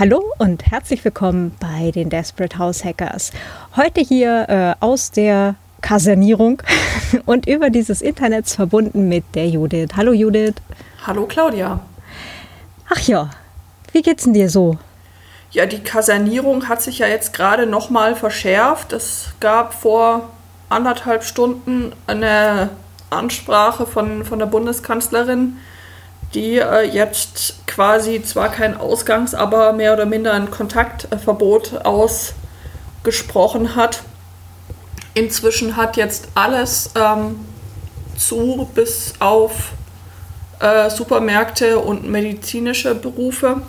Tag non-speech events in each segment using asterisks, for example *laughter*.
Hallo und herzlich willkommen bei den Desperate House Hackers. Heute hier äh, aus der Kasernierung *laughs* und über dieses Internet verbunden mit der Judith. Hallo Judith. Hallo Claudia. Ach ja, wie geht's denn dir so? Ja, die Kasernierung hat sich ja jetzt gerade nochmal verschärft. Es gab vor anderthalb Stunden eine Ansprache von, von der Bundeskanzlerin, die äh, jetzt quasi zwar kein Ausgangs-, aber mehr oder minder ein Kontaktverbot ausgesprochen hat. Inzwischen hat jetzt alles ähm, zu, bis auf äh, Supermärkte und medizinische Berufe.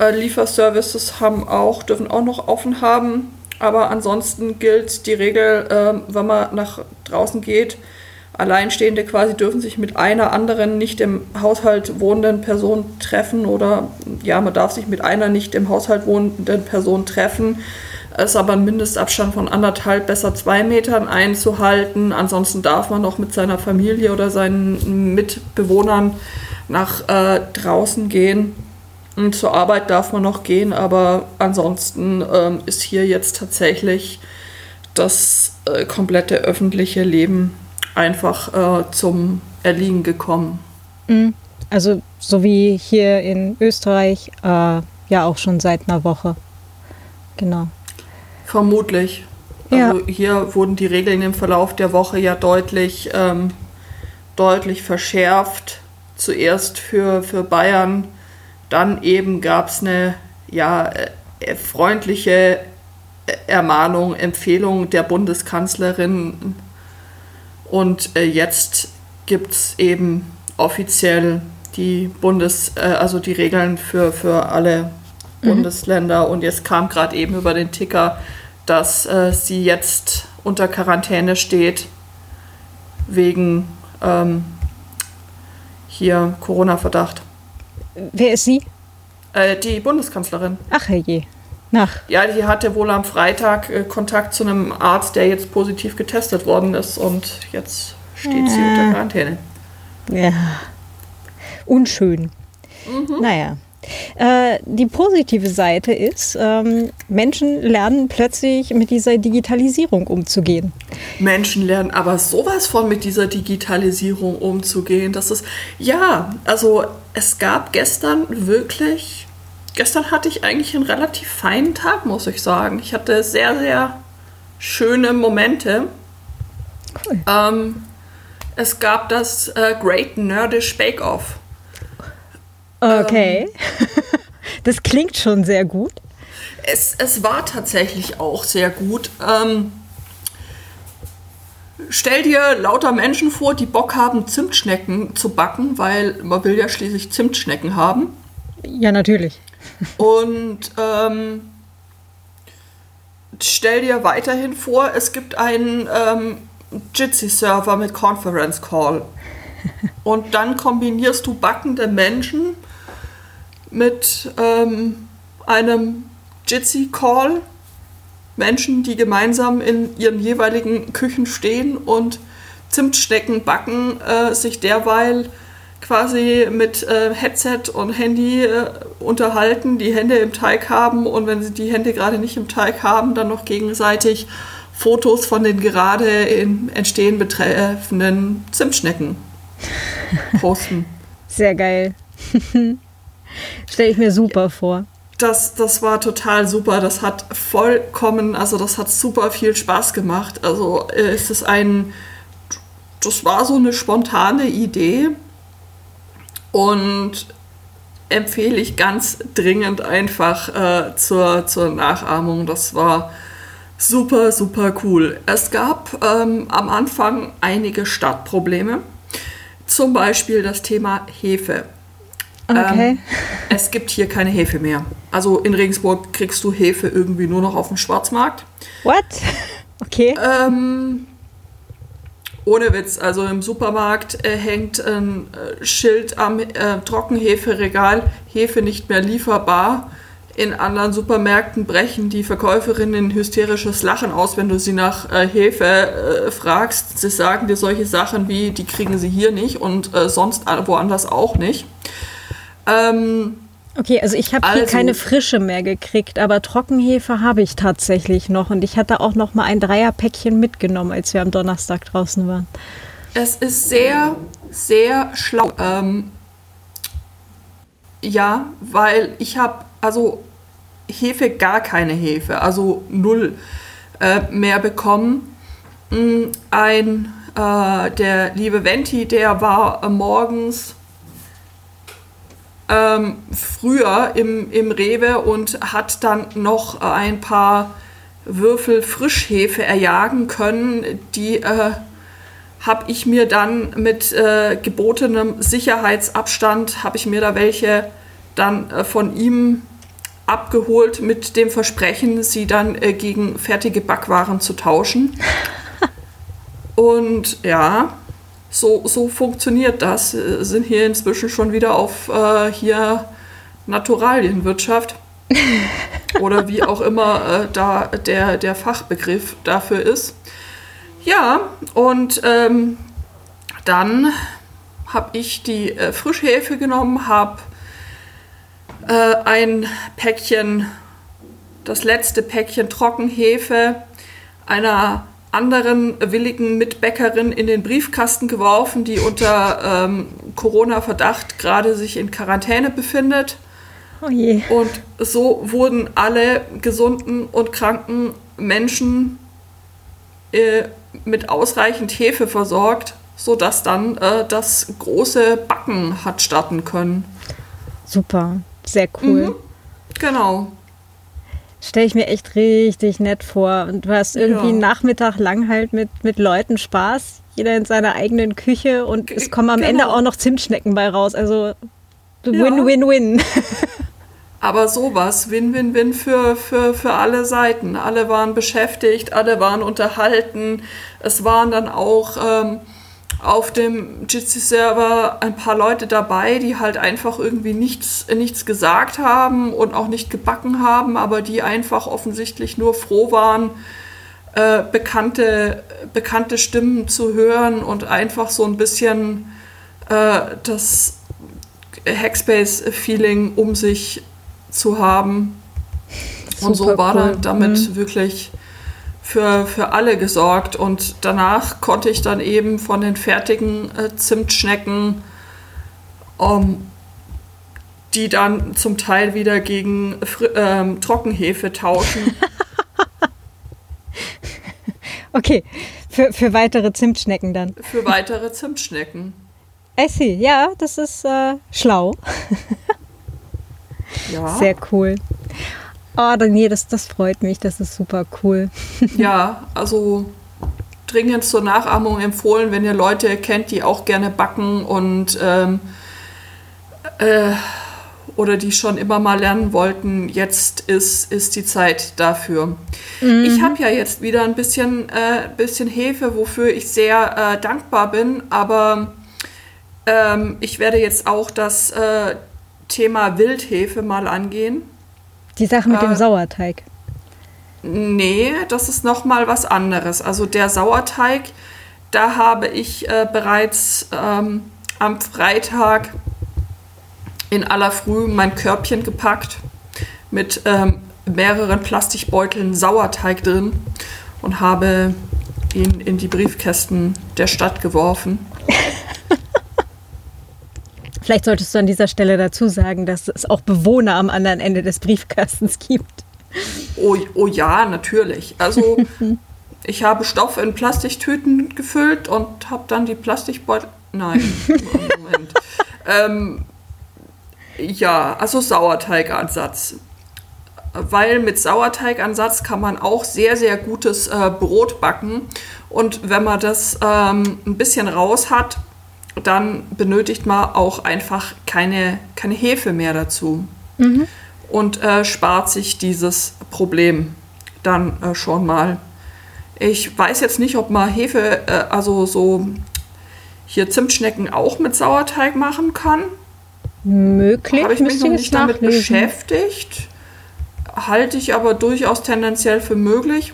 Äh, Lieferservices haben auch, dürfen auch noch offen haben. Aber ansonsten gilt die Regel, äh, wenn man nach draußen geht, Alleinstehende quasi dürfen sich mit einer anderen nicht im Haushalt wohnenden Person treffen oder ja, man darf sich mit einer nicht im Haushalt wohnenden Person treffen. Es ist aber ein Mindestabstand von anderthalb, besser zwei Metern einzuhalten. Ansonsten darf man noch mit seiner Familie oder seinen Mitbewohnern nach äh, draußen gehen. Und zur Arbeit darf man noch gehen, aber ansonsten ähm, ist hier jetzt tatsächlich das äh, komplette öffentliche Leben einfach äh, zum Erliegen gekommen. Mhm. Also so wie hier in Österreich, äh, ja auch schon seit einer Woche. Genau. Vermutlich. Ja. Also hier wurden die Regeln im Verlauf der Woche ja deutlich, ähm, deutlich verschärft. Zuerst für, für Bayern, dann eben gab es eine ja, äh, freundliche Ermahnung, Empfehlung der Bundeskanzlerin und äh, jetzt gibt es eben offiziell die Bundes, äh, also die Regeln für, für alle mhm. Bundesländer. Und jetzt kam gerade eben über den Ticker, dass äh, sie jetzt unter Quarantäne steht wegen ähm, hier Corona-Verdacht. Wer ist sie? Äh, die Bundeskanzlerin. Ach herrje. Nach. Ja, die hatte wohl am Freitag äh, Kontakt zu einem Arzt, der jetzt positiv getestet worden ist und jetzt steht ja. sie unter Quarantäne. Ja. Unschön. Mhm. Naja. Äh, die positive Seite ist, ähm, Menschen lernen plötzlich mit dieser Digitalisierung umzugehen. Menschen lernen aber sowas von mit dieser Digitalisierung umzugehen. Das ist, ja, also es gab gestern wirklich gestern hatte ich eigentlich einen relativ feinen Tag, muss ich sagen. Ich hatte sehr, sehr schöne Momente. Cool. Ähm, es gab das äh, Great Nerdish Bake Off. Okay. Ähm, *laughs* das klingt schon sehr gut. Es, es war tatsächlich auch sehr gut. Ähm, stell dir lauter Menschen vor, die Bock haben, Zimtschnecken zu backen, weil man will ja schließlich Zimtschnecken haben. Ja, natürlich. Und ähm, stell dir weiterhin vor, es gibt einen ähm, Jitsi-Server mit Conference Call. Und dann kombinierst du backende Menschen mit ähm, einem Jitsi-Call. Menschen, die gemeinsam in ihren jeweiligen Küchen stehen und Zimtschnecken backen, äh, sich derweil quasi mit äh, Headset und Handy äh, unterhalten, die Hände im Teig haben und wenn sie die Hände gerade nicht im Teig haben, dann noch gegenseitig Fotos von den gerade im Entstehen betreffenden Zimtschnecken *laughs* posten. Sehr geil. *laughs* Stelle ich mir super vor. Das, das war total super. Das hat vollkommen, also das hat super viel Spaß gemacht. Also äh, es ist ein, das war so eine spontane Idee und empfehle ich ganz dringend einfach äh, zur, zur Nachahmung. Das war super, super cool. Es gab ähm, am Anfang einige Startprobleme. Zum Beispiel das Thema Hefe. Okay. Ähm, es gibt hier keine Hefe mehr. Also in Regensburg kriegst du Hefe irgendwie nur noch auf dem Schwarzmarkt. What? *laughs* Okay. Ähm, ohne Witz, also im Supermarkt äh, hängt ein äh, Schild am äh, Trockenheferegal, Hefe nicht mehr lieferbar. In anderen Supermärkten brechen die Verkäuferinnen hysterisches Lachen aus, wenn du sie nach äh, Hefe äh, fragst. Sie sagen dir solche Sachen wie, die kriegen sie hier nicht und äh, sonst woanders auch nicht. Ähm, Okay, also ich habe Also- hier keine frische mehr gekriegt, aber Trockenhefe habe ich tatsächlich noch. Und ich hatte auch noch mal ein Dreierpäckchen mitgenommen, als wir am Donnerstag draußen waren. Es ist sehr, sehr schlau. Ähm, ja, weil ich habe also Hefe, gar keine Hefe, also null äh, mehr bekommen. Mm, Ein, äh, der liebe Venti, der war äh, morgens ähm, früher im, im Rewe und hat dann noch ein paar Würfel Frischhefe erjagen können, die äh, habe ich mir dann mit äh, gebotenem Sicherheitsabstand, habe ich mir da welche dann äh, von ihm abgeholt mit dem Versprechen, sie dann äh, gegen fertige Backwaren zu tauschen. *laughs* Und ja, so, so funktioniert das. Äh, Sind hier inzwischen schon wieder auf äh, hier Naturalienwirtschaft. *laughs* Oder wie auch immer äh, da der, der Fachbegriff dafür ist. Ja, und ähm, dann habe ich die äh, Frischhefe genommen, habe äh, ein Päckchen, das letzte Päckchen Trockenhefe einer anderen willigen Mitbäckerin in den Briefkasten geworfen, die unter ähm, Corona-Verdacht gerade sich in Quarantäne befindet. Oh je. Und so wurden alle gesunden und kranken Menschen äh, mit ausreichend Hefe versorgt, sodass dann äh, das große Backen hat starten können. Super, sehr cool. Mhm. Genau. Stelle ich mir echt richtig nett vor. Und du hast irgendwie Ja. einen Nachmittag lang halt mit, mit Leuten Spaß, jeder in seiner eigenen Küche und es kommen am genau. Ende auch noch Zimtschnecken bei raus. Also Ja. Win-Win-Win. Aber sowas, Win-Win-Win für, für, für alle Seiten. Alle waren beschäftigt, alle waren unterhalten. Es waren dann auch ähm, auf dem Jitsi-Server ein paar Leute dabei, die halt einfach irgendwie nichts, nichts gesagt haben und auch nicht gebacken haben, aber die einfach offensichtlich nur froh waren, äh, bekannte, bekannte Stimmen zu hören und einfach so ein bisschen äh, das Hackspace-Feeling um sich zu haben. Und so Super war cool. dann damit Mhm. wirklich für, für alle gesorgt. Und danach konnte ich dann eben von den fertigen äh, Zimtschnecken, ähm, die dann zum Teil wieder gegen ähm, Trockenhefe tauschen. *laughs* Okay, für, für weitere Zimtschnecken dann. für weitere Zimtschnecken. *laughs* I see. Ja, das ist äh, schlau. *laughs* Ja, Sehr cool. Oh, nee, das, das freut mich. Das ist super cool. *laughs* ja also dringend zur Nachahmung empfohlen, wenn ihr Leute kennt, die auch gerne backen und ähm, äh, oder die schon immer mal lernen wollten. Jetzt ist, ist die Zeit dafür. Ich habe ja jetzt wieder ein bisschen, äh, bisschen Hefe, wofür ich sehr äh, dankbar bin, aber ähm, ich werde jetzt auch das äh, Thema Wildhefe mal angehen. Die Sache mit Äh, dem Sauerteig. Nee, das ist noch mal was anderes. Also der Sauerteig, da habe ich äh, bereits ähm, am Freitag in aller Früh mein Körbchen gepackt mit ähm, mehreren Plastikbeuteln Sauerteig drin und habe ihn in die Briefkästen der Stadt geworfen. *laughs* Vielleicht solltest du an dieser Stelle dazu sagen, dass es auch Bewohner am anderen Ende des Briefkastens gibt. Oh, oh ja, natürlich. Also *laughs* ich habe Stoff in Plastiktüten gefüllt und habe dann die Plastikbeutel. Nein, *laughs* Moment. ähm, ja, also Sauerteigansatz. Weil mit Sauerteigansatz kann man auch sehr, sehr gutes äh, Brot backen. Und wenn man das ähm, ein bisschen raus hat, dann benötigt man auch einfach keine, keine Hefe mehr dazu und äh, spart sich dieses Problem dann äh, schon mal. Ich weiß jetzt nicht, ob man Hefe, äh, also so hier Zimtschnecken auch mit Sauerteig machen kann. Möglich, Habe ich mich noch ich nicht damit nachlesen. beschäftigt. Halte ich aber durchaus tendenziell für möglich.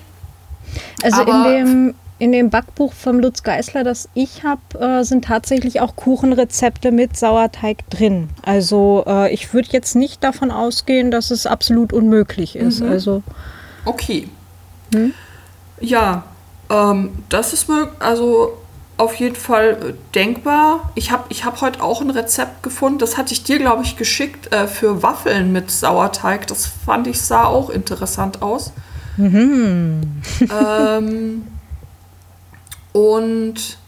Also in Aber- dem, in dem Backbuch vom Lutz Geißler, das ich habe, äh, sind tatsächlich auch Kuchenrezepte mit Sauerteig drin. Also äh, ich würde jetzt nicht davon ausgehen, dass es absolut unmöglich ist. Mhm. Also Okay. Ja, ähm, das ist mir also auf jeden Fall äh, denkbar. Ich habe ich hab heute auch ein Rezept gefunden, das hatte ich dir, glaube ich, geschickt äh, für Waffeln mit Sauerteig. Das fand ich, sah auch interessant aus. ähm, *laughs* und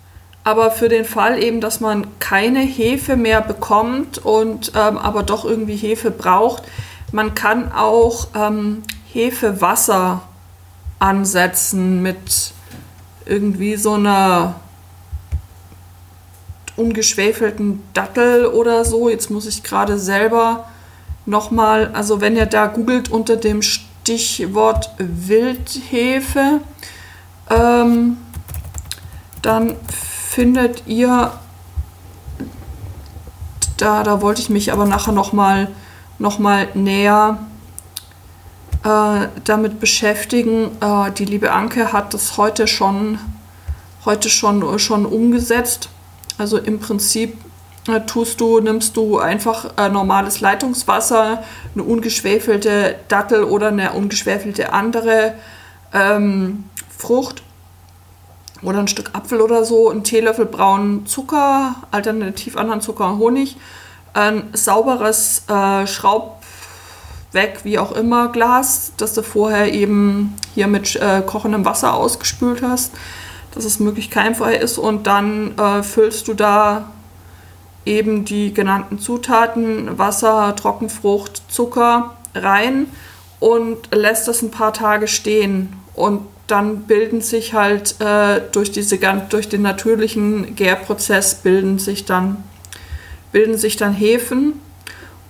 aber für den Fall eben, dass man keine Hefe mehr bekommt und ähm, aber doch irgendwie Hefe braucht, man kann auch ähm, Hefewasser ansetzen mit irgendwie so einer ungeschwefelten Dattel oder so. Jetzt muss ich gerade selber nochmal, also wenn ihr da googelt unter dem Stichwort Wildhefe, ähm, dann findet ihr, da, da wollte ich mich aber nachher nochmal noch mal näher äh, damit beschäftigen. Äh, die liebe Anke hat das heute schon, heute schon, schon umgesetzt. Also im Prinzip äh, tust du, nimmst du einfach äh, normales Leitungswasser, eine ungeschwefelte Dattel oder eine ungeschwefelte andere ähm, Frucht oder ein Stück Apfel oder so, einen Teelöffel braunen Zucker, alternativ anderen Zucker und Honig, ein sauberes äh, Schraubweg, wie auch immer, Glas, das du vorher eben hier mit äh, kochendem Wasser ausgespült hast, dass es möglichst keimfrei ist. Und dann äh, füllst du da eben die genannten Zutaten, Wasser, Trockenfrucht, Zucker rein und lässt das ein paar Tage stehen. Und dann bilden sich halt äh, durch, diese, durch den natürlichen Gärprozess bilden sich dann, bilden sich dann Hefen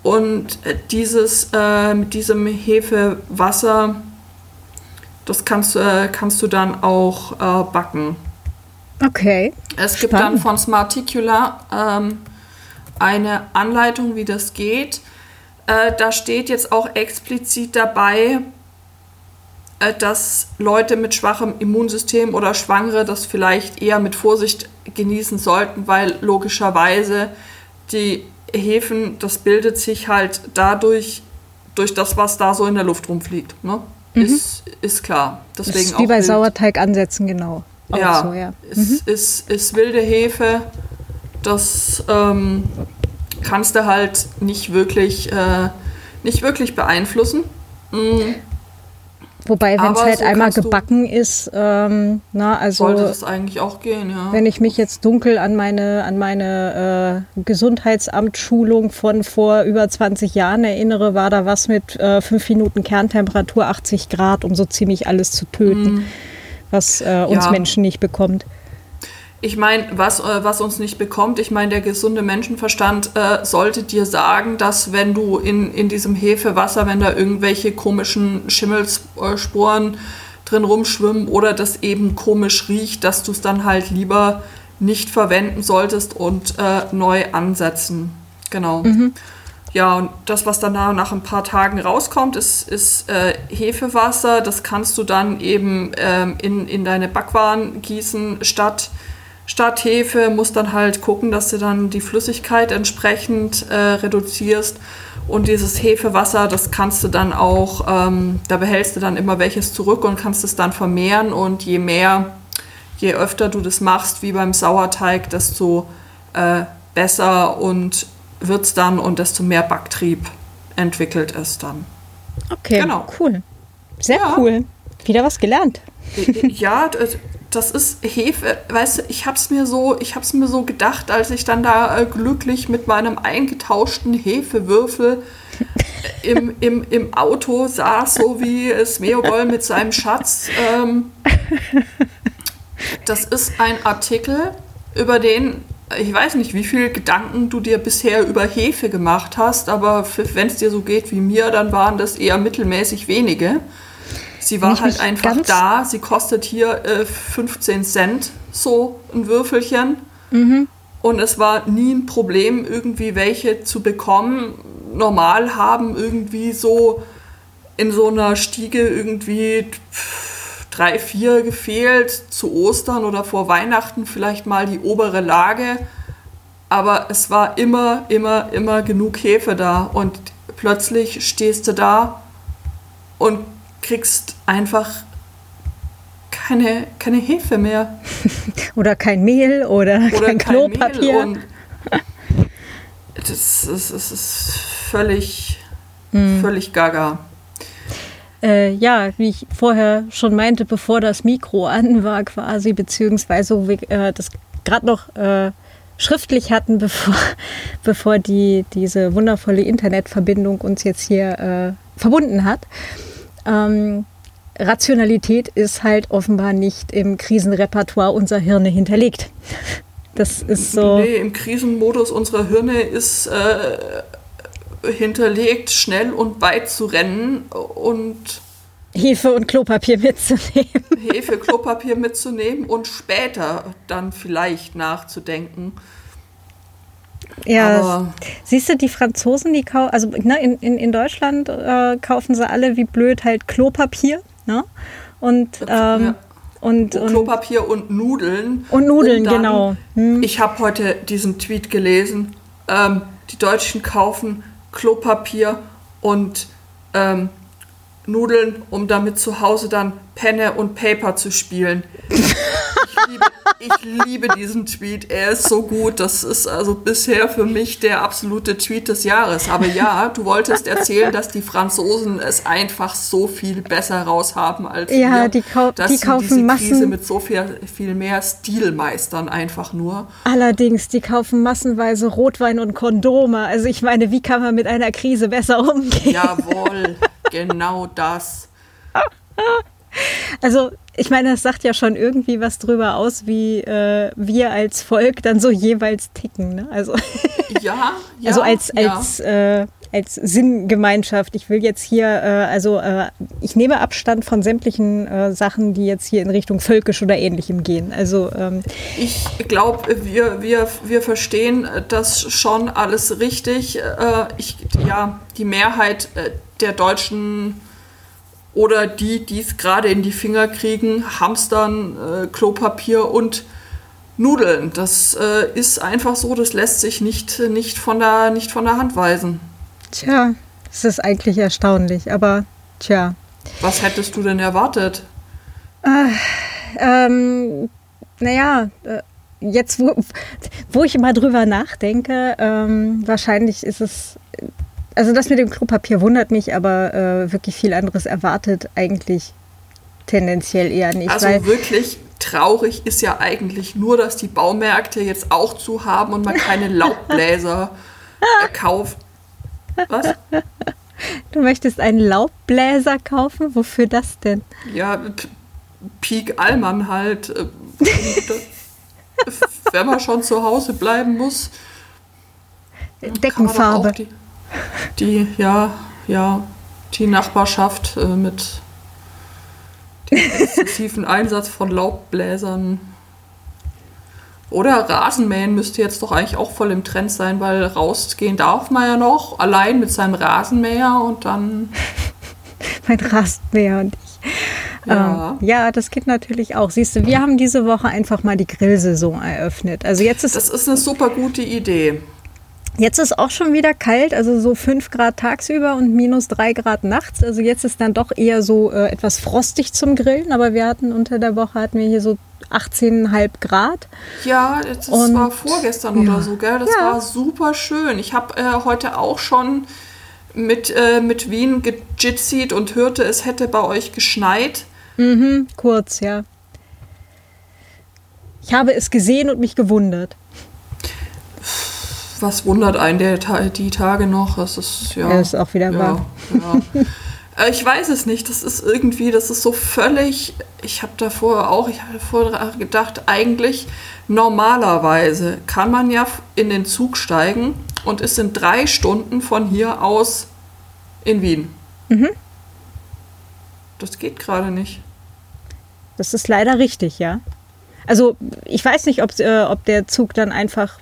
und dieses, äh, mit diesem Hefewasser, das kannst, äh, kannst du dann auch äh, backen. okay. Es gibt Spannend. dann von Smarticula ähm, eine Anleitung, wie das geht. Äh, da steht jetzt auch explizit dabei, äh, dass Leute mit schwachem Immunsystem oder Schwangere das vielleicht eher mit Vorsicht genießen sollten, weil logischerweise die Hefen, das bildet sich halt dadurch, durch das, was da so in der Luft rumfliegt. Ne? Ist, ist klar. Das Deswegen ist wie bei wild. Sauerteig ansetzen, genau. Auch Ja, so, ja. Es ist, ist wilde Hefe. Das ähm, kannst du halt nicht wirklich, äh, nicht wirklich beeinflussen. Mm, Wobei, wenn es halt so einmal gebacken ist, ähm, na, also sollte das eigentlich auch gehen, ja. wenn ich mich jetzt dunkel an meine, an meine äh, Gesundheitsamtsschulung von vor über 20 Jahren erinnere, war da was mit äh, fünf Minuten Kerntemperatur 80 Grad, um so ziemlich alles zu töten, was äh, uns. Ja. Menschen nicht bekommt. Ich meine, was, äh, was uns nicht bekommt, ich meine, der gesunde Menschenverstand äh, sollte dir sagen, dass wenn du in, in diesem Hefewasser, wenn da irgendwelche komischen Schimmelsporen drin rumschwimmen oder das eben komisch riecht, dass du es dann halt lieber nicht verwenden solltest und äh, neu ansetzen. Genau. Ja, und das, was dann nach ein paar Tagen rauskommt, ist, ist äh, Hefewasser. Das kannst du dann eben ähm, in, in deine Backwaren gießen statt, statt Hefe. Musst dann halt gucken, dass du dann die Flüssigkeit entsprechend äh, reduzierst. Und dieses Hefewasser, das kannst du dann auch, ähm, da behältst du dann immer welches zurück und kannst es dann vermehren. Und je mehr, je öfter du das machst, wie beim Sauerteig, desto äh, besser und wird es dann und desto mehr Backtrieb entwickelt es dann. Okay, Genau. cool. Sehr Ja. cool. Wieder was gelernt. ja, das- ist Hefe, weißt du, ich hab's mir so, ich hab's mir so gedacht, als ich dann da äh, glücklich mit meinem eingetauschten Hefewürfel äh, im, *laughs* im, im Auto saß, so wie Smeagol mit seinem Schatz. Ähm, das ist ein Artikel, über den ich weiß nicht, wie viel Gedanken du dir bisher über Hefe gemacht hast, aber wenn es dir so geht wie mir, dann waren das eher mittelmäßig wenige. Sie war halt einfach da. Sie kostet hier äh, 15 Cent, so ein Würfelchen. Und es war nie ein Problem, irgendwie welche zu bekommen. Normal haben irgendwie so in so einer Stiege irgendwie drei, vier gefehlt, zu Ostern oder vor Weihnachten vielleicht mal die obere Lage. Aber es war immer, immer, immer genug Hefe da. Und plötzlich stehst du da und kriegst einfach keine, keine Hefe mehr. *laughs* oder kein Mehl oder, oder kein, kein Klopapier. das, ist, das ist völlig, hm. völlig gaga. Äh, ja, wie ich vorher schon meinte, bevor das Mikro an war quasi, beziehungsweise wo wir äh, das gerade noch äh, schriftlich hatten, *laughs* bevor, bevor die, diese wundervolle Internetverbindung uns jetzt hier äh, verbunden hat. Ähm, Rationalität ist halt offenbar nicht im Krisenrepertoire unserer Hirne hinterlegt. *laughs* Das ist so. Nee, im Krisenmodus unserer Hirne ist äh, hinterlegt, schnell und weit zu rennen und Hefe und Klopapier mitzunehmen. Hefe, Klopapier mitzunehmen und später dann vielleicht nachzudenken. Ja, Aber siehst du, die Franzosen, die kaufen, also ne, in, in, in Deutschland äh, kaufen sie alle wie blöd halt Klopapier. Ne? Und, ähm, ja. und, und, Klopapier und Nudeln. Und Nudeln, und dann, genau. Hm. Ich habe heute diesen Tweet gelesen. Ähm, die Deutschen kaufen Klopapier und ähm, Nudeln, um damit zu Hause dann Penne und Paper zu spielen. Ich liebe, ich liebe diesen Tweet. Er ist so gut. Das ist also bisher für mich der absolute Tweet des Jahres. Aber ja, du wolltest erzählen, dass die Franzosen es einfach so viel besser raushaben als ja, wir. Die, kau dass die kaufen diese Massen. Krise mit so viel, viel mehr Stil meistern einfach nur. Allerdings, die kaufen massenweise Rotwein und Kondome. Also ich meine, wie kann man mit einer Krise besser umgehen? Jawohl, genau das. Also ich meine, das sagt ja schon irgendwie was drüber aus, wie äh, wir als Volk dann so jeweils ticken. Ne? Also, ja, *laughs* ja, also als, als, ja. äh, als Sinngemeinschaft. Ich will jetzt hier, äh, also äh, ich nehme Abstand von sämtlichen äh, Sachen, die jetzt hier in Richtung völkisch oder ähnlichem gehen. Also ähm, ich glaube, wir, wir, wir verstehen das schon alles richtig. Äh, ich, ja, die Mehrheit der deutschen oder die, die es gerade in die Finger kriegen, hamstern äh, Klopapier und Nudeln. Das äh, ist einfach so, das lässt sich nicht, nicht, von der, nicht von der Hand weisen. Tja, das ist eigentlich erstaunlich, aber tja. Was hättest du denn erwartet? Äh, ähm, naja, äh, jetzt, wo, wo ich immer drüber nachdenke, ähm, wahrscheinlich ist es also das mit dem Klopapier wundert mich, aber äh, wirklich viel anderes erwartet eigentlich tendenziell eher nicht. Also wirklich traurig ist ja eigentlich nur, dass die Baumärkte jetzt auch zu haben und man keine *laughs* Laubbläser kauft. Was? Du möchtest einen Laubbläser kaufen? Wofür das denn? Ja, Peak Allmann halt. Äh, *laughs* wenn man schon zu Hause bleiben muss. Deckenfarbe die, ja, ja, die Nachbarschaft äh, mit dem exzessiven Einsatz von Laubbläsern. Oder Rasenmähen müsste jetzt doch eigentlich auch voll im Trend sein, weil rausgehen darf man ja noch, allein mit seinem Rasenmäher und dann. *laughs* mein Rasenmäher und ich. Ja. Ähm, ja, das geht natürlich auch. Siehst du, wir haben diese Woche einfach mal die Grillsaison eröffnet. Also jetzt ist das ist eine super gute Idee. Jetzt ist auch schon wieder kalt, also so 5 Grad tagsüber und minus 3 Grad nachts. Also jetzt ist dann doch eher so äh, etwas frostig zum Grillen, aber wir hatten unter der Woche hatten wir hier so 18,5 Grad. Ja, das und, war vorgestern ja. oder so, gell? Das ja. war super schön. Ich habe äh, heute auch schon mit, äh, mit Wien gejitzied und hörte, es hätte bei euch geschneit. Mhm, kurz, ja. Ich habe es gesehen und mich gewundert was wundert einen der, die Tage noch? Das ist ja. Er ist auch wieder ja, wahr. Ja. Äh, ich weiß es nicht. Das ist irgendwie, das ist so völlig. Ich habe davor auch, ich habe vorher gedacht, eigentlich normalerweise kann man ja in den Zug steigen und es sind drei Stunden von hier aus in Wien. Mhm. Das geht gerade nicht. Das ist leider richtig, ja. Also ich weiß nicht, ob, äh, ob der Zug dann einfach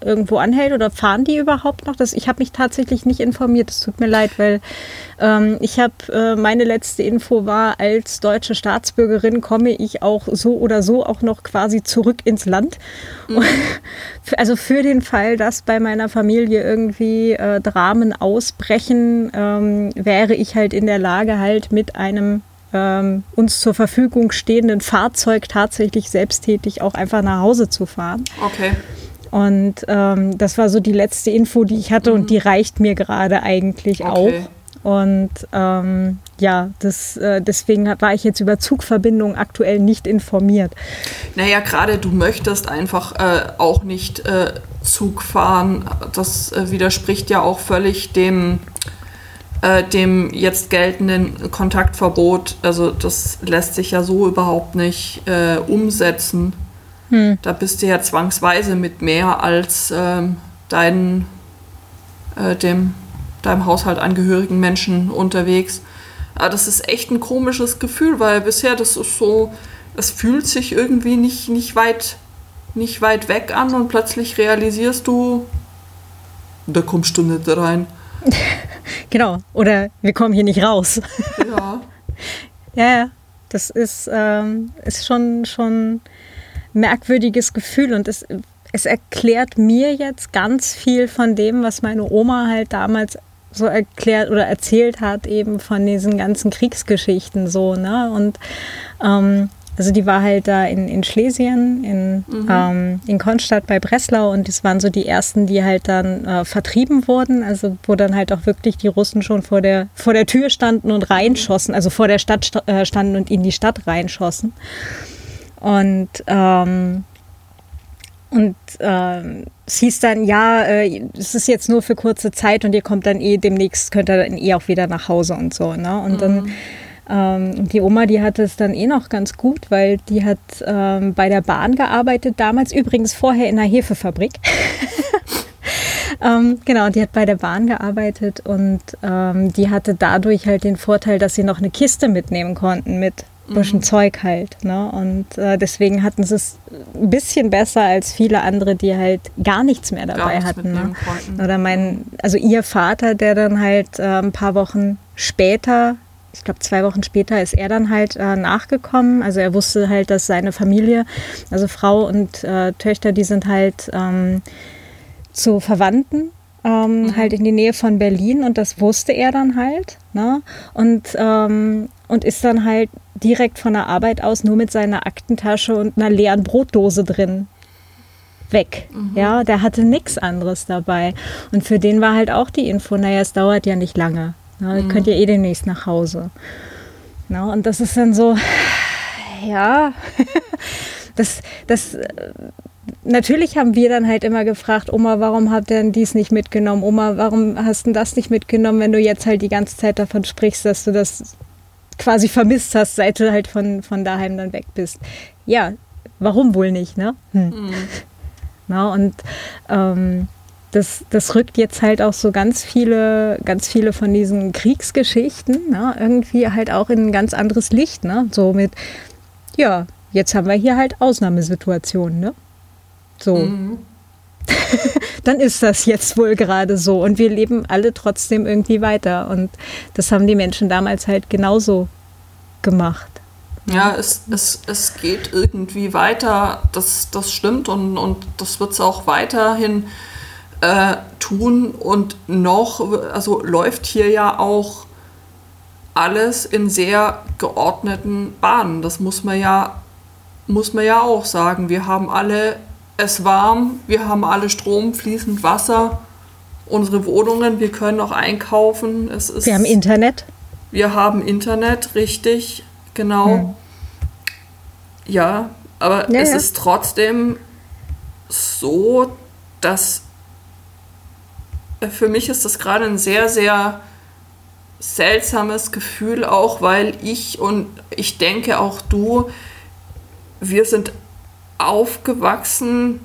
irgendwo anhält oder fahren die überhaupt noch? Das, ich habe mich tatsächlich nicht informiert. Es tut mir leid, weil ähm, ich habe äh, meine letzte Info war, als deutsche Staatsbürgerin komme ich auch so oder so auch noch quasi zurück ins Land. Mhm. *laughs* also für den Fall, dass bei meiner Familie irgendwie äh, Dramen ausbrechen, ähm, wäre ich halt in der Lage, halt mit einem ähm, uns zur Verfügung stehenden Fahrzeug tatsächlich selbsttätig auch einfach nach Hause zu fahren. Okay. Und ähm, das war so die letzte Info, die ich hatte mhm. und die reicht mir gerade eigentlich okay. auch. Und ähm, ja, das, äh, deswegen war ich jetzt über Zugverbindungen aktuell nicht informiert. Naja, gerade du möchtest einfach äh, auch nicht äh, Zug fahren. Das äh, widerspricht ja auch völlig dem, äh, dem jetzt geltenden Kontaktverbot. Also das lässt sich ja so überhaupt nicht äh, umsetzen. Hm. Da bist du ja zwangsweise mit mehr als ähm, deinen, dem deinem Haushalt angehörigen Menschen unterwegs. Aber das ist echt ein komisches Gefühl, weil bisher das ist so, es fühlt sich irgendwie nicht, nicht, weit, nicht weit weg an und plötzlich realisierst du, da kommst du nicht rein. *laughs* genau, oder wir kommen hier nicht raus. Ja. *laughs* ja, ja, das ist, ähm, ist schon, schon merkwürdiges Gefühl und es, es erklärt mir jetzt ganz viel von dem, was meine Oma halt damals so erklärt oder erzählt hat, eben von diesen ganzen Kriegsgeschichten so, ne? Und ähm, also die war halt da in, in Schlesien, in, mhm. ähm, in Konstadt bei Breslau und das waren so die ersten, die halt dann äh, vertrieben wurden, also wo dann halt auch wirklich die Russen schon vor der, vor der Tür standen und reinschossen, also vor der Stadt äh, standen und in die Stadt reinschossen. Und ähm, und ähm, es hieß dann, ja, äh, es ist jetzt nur für kurze Zeit und ihr kommt dann eh demnächst, könnt ihr dann eh auch wieder nach Hause und so. Ne? Und mhm. dann ähm, die Oma, die hatte es dann eh noch ganz gut, weil die hat ähm, bei der Bahn gearbeitet, damals übrigens vorher in einer Hefefabrik. *laughs* ähm, genau, die hat bei der Bahn gearbeitet und ähm, die hatte dadurch halt den Vorteil, dass sie noch eine Kiste mitnehmen konnten mit bisschen mhm. Zeug halt. Ne? Und äh, deswegen hatten sie es ein bisschen besser als viele andere, die halt gar nichts mehr dabei nichts hatten. Ne? Oder mein, also ihr Vater, der dann halt äh, ein paar Wochen später, ich glaube zwei Wochen später, ist er dann halt äh, nachgekommen. Also er wusste halt, dass seine Familie, also Frau und äh, Töchter, die sind halt ähm, zu Verwandten ähm, mhm. halt in die Nähe von Berlin und das wusste er dann halt. Ne? Und, ähm, und ist dann halt direkt von der Arbeit aus nur mit seiner Aktentasche und einer leeren Brotdose drin weg. Mhm. Ja, der hatte nichts anderes dabei. Und für den war halt auch die Info, naja, es dauert ja nicht lange. Ne? Mhm. Könnt ihr eh demnächst nach Hause. Na, und das ist dann so, ja, *laughs* das, das natürlich haben wir dann halt immer gefragt, Oma, warum habt ihr denn dies nicht mitgenommen? Oma, warum hast du das nicht mitgenommen, wenn du jetzt halt die ganze Zeit davon sprichst, dass du das quasi vermisst hast, seit du halt von, von daheim dann weg bist? Ja, warum wohl nicht, ne? Hm. Mhm. Na, und ähm, das, das rückt jetzt halt auch so ganz viele, ganz viele von diesen Kriegsgeschichten ne, irgendwie halt auch in ein ganz anderes Licht, ne? So mit, ja, jetzt haben wir hier halt Ausnahmesituationen, ne? So. Mhm. *laughs* Dann ist das jetzt wohl gerade so. Und wir leben alle trotzdem irgendwie weiter. Und das haben die Menschen damals halt genauso gemacht. Ja, es, es, es geht irgendwie weiter, das, das stimmt und, und das wird es auch weiterhin äh, tun. Und noch, also läuft hier ja auch alles in sehr geordneten Bahnen. Das muss man ja, muss man ja auch sagen. Wir haben alle es warm, wir haben alle Strom, fließend Wasser, unsere Wohnungen, wir können auch einkaufen. Es ist, wir haben Internet. Wir haben Internet, richtig, genau. Hm. Ja, aber ja, es ja. ist trotzdem so, dass äh, für mich ist das gerade ein sehr, sehr seltsames Gefühl, auch weil ich und ich denke auch du, wir sind aufgewachsen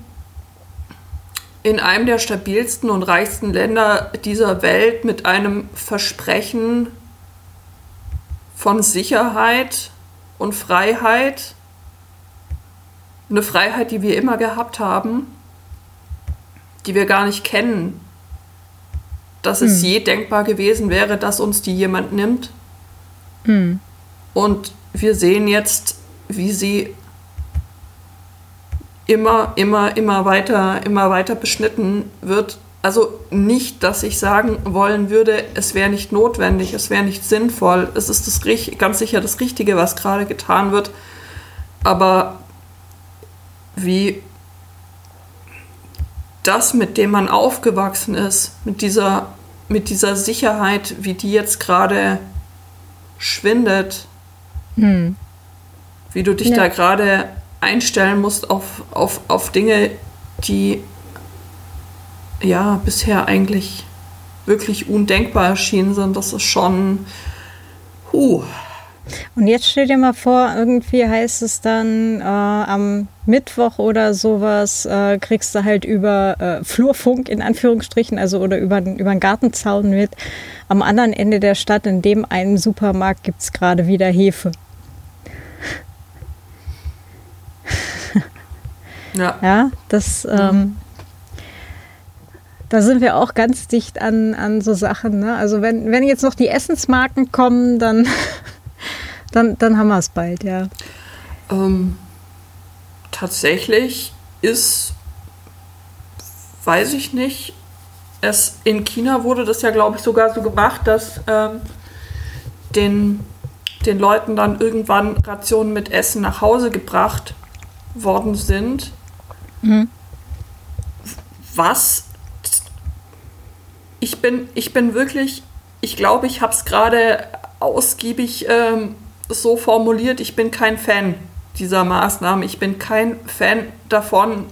in einem der stabilsten und reichsten Länder dieser Welt mit einem Versprechen von Sicherheit und Freiheit. Eine Freiheit, die wir immer gehabt haben. die wir gar nicht kennen, dass es Hm. je denkbar gewesen wäre, dass uns die jemand nimmt. Hm. Und wir sehen jetzt, wie sie immer, immer, immer weiter, immer weiter beschnitten wird. Also nicht, dass ich sagen wollen würde, es wäre nicht notwendig, es wäre nicht sinnvoll. Es ist das, ganz sicher das Richtige, was gerade getan wird. Aber wie das, mit dem man aufgewachsen ist, mit dieser, mit dieser Sicherheit, wie die jetzt gerade schwindet, Hm. wie du dich Ja. da gerade einstellen musst auf, auf, auf Dinge, die ja bisher eigentlich wirklich undenkbar erschienen sind. Das ist schon. Huh. Und jetzt stell dir mal vor, irgendwie heißt es dann äh, am Mittwoch oder sowas, äh, kriegst du halt über äh, Flurfunk in Anführungsstrichen, also oder über, über einen Gartenzaun mit. Am anderen Ende der Stadt, in dem einen Supermarkt, gibt es gerade wieder Hefe. Ja. Ja, das, ähm, da sind wir auch ganz dicht an, an so Sachen. Ne? Also wenn, wenn jetzt noch die Essensmarken kommen, dann, *laughs* dann, dann haben wir es bald, ja. Ähm, tatsächlich ist, weiß ich nicht, es in China wurde das ja, glaube ich, sogar so gemacht, dass ähm, den, den Leuten dann irgendwann Rationen mit Essen nach Hause gebracht worden sind. Mhm. Was ich bin, ich bin wirklich, ich glaube, ich habe es gerade ausgiebig ähm, so formuliert, ich bin kein Fan dieser Maßnahme. Ich bin kein Fan davon,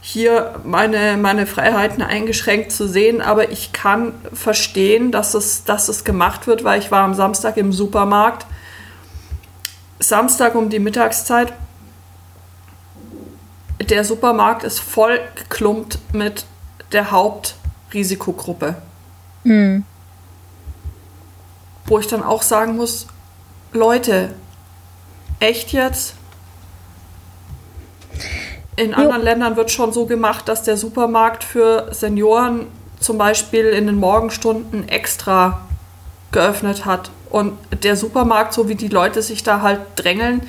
hier meine, meine Freiheiten eingeschränkt zu sehen, aber ich kann verstehen, dass es, dass es gemacht wird, weil ich war am Samstag im Supermarkt. Samstag um die Mittagszeit. Der Supermarkt ist voll geklumpt mit der Hauptrisikogruppe. Mhm. Wo ich dann auch sagen muss, Leute, echt jetzt? In anderen Ländern wird schon so gemacht, dass der Supermarkt für Senioren zum Beispiel in den Morgenstunden extra geöffnet hat. Und der Supermarkt, so wie die Leute sich da halt drängeln,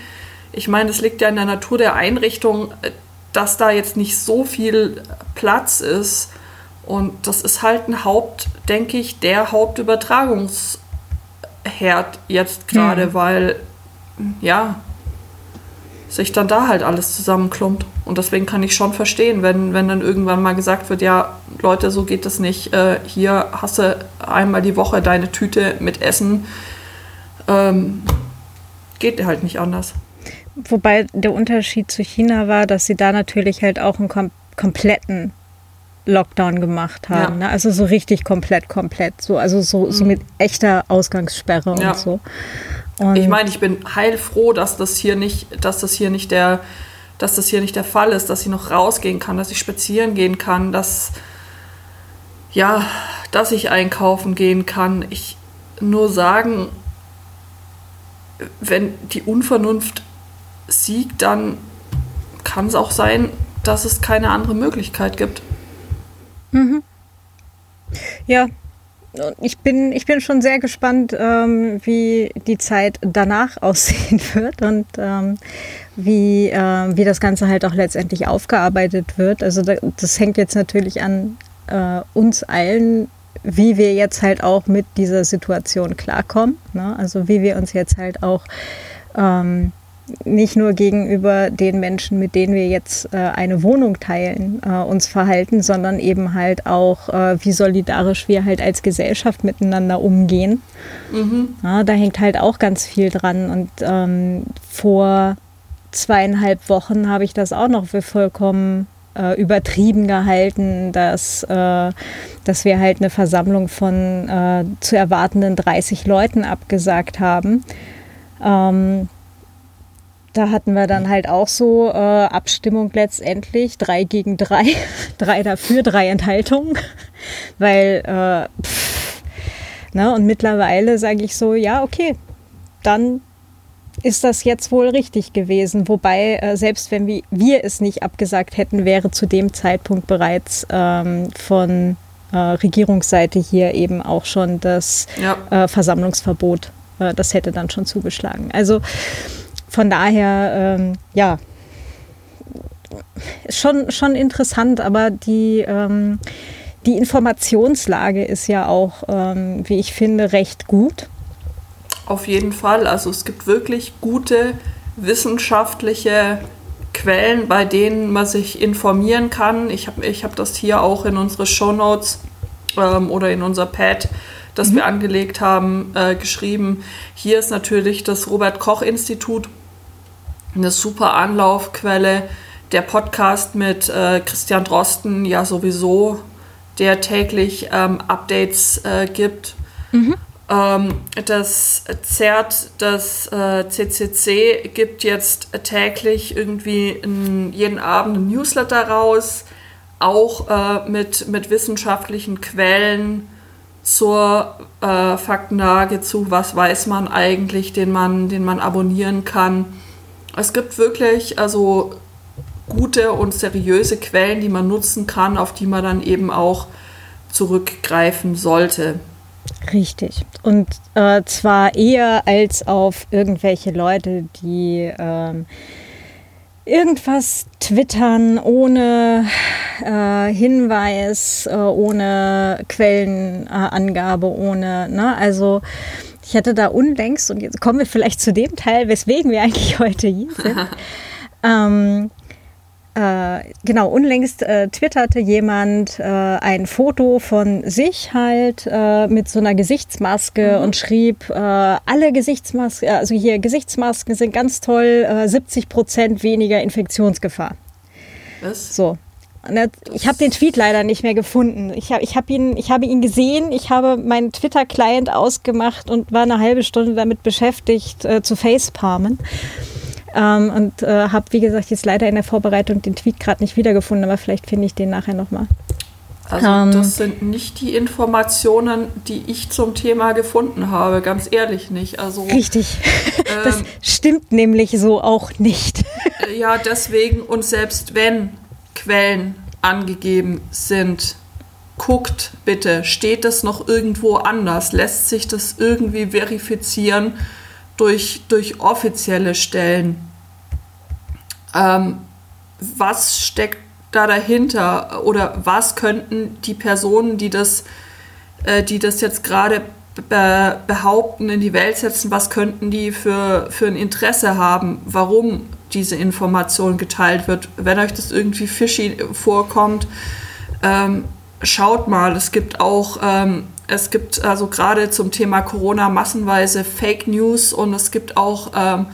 ich meine, es liegt ja in der Natur der Einrichtung, dass da jetzt nicht so viel Platz ist. Und das ist halt ein Haupt, denke ich, der Hauptübertragungsherd jetzt gerade, Mhm. weil ja, sich dann da halt alles zusammenklumpt. Und deswegen kann ich schon verstehen, wenn, wenn dann irgendwann mal gesagt wird, ja, Leute, so geht das nicht. Äh, hier hast du einmal die Woche deine Tüte mit Essen. Ähm, geht halt nicht anders. Wobei der Unterschied zu China war, dass sie da natürlich halt auch einen kom kompletten Lockdown gemacht haben. Ja. Ne? Also so richtig komplett, komplett. So, also so, so Mhm. mit echter Ausgangssperre Ja. und so. Und Ich meine, ich bin heilfroh, dass das hier nicht, dass das hier nicht der, dass das hier nicht der Fall ist, dass ich noch rausgehen kann, dass ich spazieren gehen kann, dass ja, dass ich einkaufen gehen kann. Ich nur sagen, wenn die Unvernunft siegt, dann kann es auch sein, dass es keine andere Möglichkeit gibt. Ja, und ich bin, ich bin schon sehr gespannt, ähm, wie die Zeit danach *laughs* aussehen wird und ähm, wie, ähm, wie das Ganze halt auch letztendlich aufgearbeitet wird. Also da, das hängt jetzt natürlich an äh, uns allen, wie wir jetzt halt auch mit dieser Situation klarkommen. Ne? Also wie wir uns jetzt halt auch ähm, nicht nur gegenüber den Menschen, mit denen wir jetzt äh, eine Wohnung teilen, äh, uns verhalten, sondern eben halt auch, äh, wie solidarisch wir halt als Gesellschaft miteinander umgehen. Ja, da hängt halt auch ganz viel dran. Und ähm, vor zweieinhalb Wochen habe ich das auch noch für vollkommen äh, übertrieben gehalten, dass, äh, dass wir halt eine Versammlung von äh, zu erwartenden 30 Leuten abgesagt haben. Ähm, da hatten wir dann halt auch so äh, Abstimmung letztendlich, drei gegen drei, *laughs* drei dafür, drei Enthaltungen, *laughs* weil, äh, pff, ne, und mittlerweile sage ich so, ja, okay, dann ist das jetzt wohl richtig gewesen. Wobei, äh, selbst wenn wir, wir es nicht abgesagt hätten, wäre zu dem Zeitpunkt bereits ähm, von äh, Regierungsseite hier eben auch schon das ja. äh, Versammlungsverbot, äh, das hätte dann schon zugeschlagen. Also von daher, ähm, ja, schon, schon interessant, aber die, ähm, die Informationslage ist ja auch, ähm, wie ich finde, recht gut. Auf jeden Fall. Also es gibt wirklich gute wissenschaftliche Quellen, bei denen man sich informieren kann. Ich habe ich hab das hier auch in unsere Shownotes ähm, oder in unser Pad, das mhm. wir angelegt haben, äh, geschrieben. Hier ist natürlich das Robert Koch Institut eine super Anlaufquelle. Der Podcast mit äh, Christian Drosten ja sowieso, der täglich ähm, Updates äh, gibt. Mhm. Ähm, das ZERT, das äh, CCC, gibt jetzt täglich irgendwie in, jeden Abend ein Newsletter raus, auch äh, mit, mit wissenschaftlichen Quellen zur äh, Faktenlage zu, was weiß man eigentlich, den man, den man abonnieren kann. Es gibt wirklich also gute und seriöse Quellen, die man nutzen kann, auf die man dann eben auch zurückgreifen sollte. Richtig. Und äh, zwar eher als auf irgendwelche Leute, die ähm, irgendwas twittern ohne äh, Hinweis, äh, ohne Quellenangabe, ohne, ne? Also ich hatte da unlängst, und jetzt kommen wir vielleicht zu dem Teil, weswegen wir eigentlich heute hier *laughs* sind. ähm, äh, genau, unlängst äh, twitterte jemand äh, ein Foto von sich halt äh, mit so einer Gesichtsmaske mhm. und schrieb, äh, alle Gesichtsmasken, äh, also hier Gesichtsmasken sind ganz toll, 70 Prozent weniger Infektionsgefahr. Was? So. Ich habe den Tweet leider nicht mehr gefunden. Ich, hab, ich, hab ihn, ich habe ihn gesehen, ich habe meinen Twitter-Client ausgemacht und war eine halbe Stunde damit beschäftigt, zu facepalmen. Ähm, und äh, habe, wie gesagt, jetzt leider in der Vorbereitung den Tweet gerade nicht wiedergefunden, aber vielleicht finde ich den nachher nochmal. Also ähm, das sind nicht die Informationen, die ich zum Thema gefunden habe, ganz ehrlich nicht. Also, richtig, *laughs* ähm, das stimmt nämlich so auch nicht. Äh, ja, deswegen und selbst wenn Quellen angegeben sind, guckt bitte, steht das noch irgendwo anders? Lässt sich das irgendwie verifizieren? durch, durch offizielle Stellen. Ähm, was steckt da dahinter oder was könnten die Personen, die das, äh, die das jetzt gerade be behaupten, in die Welt setzen, was könnten die für, für ein Interesse haben, warum diese Information geteilt wird. Wenn euch das irgendwie fishy vorkommt, ähm, schaut mal, es gibt auch ähm, es gibt also gerade zum Thema Corona massenweise Fake News und es gibt auch, ähm,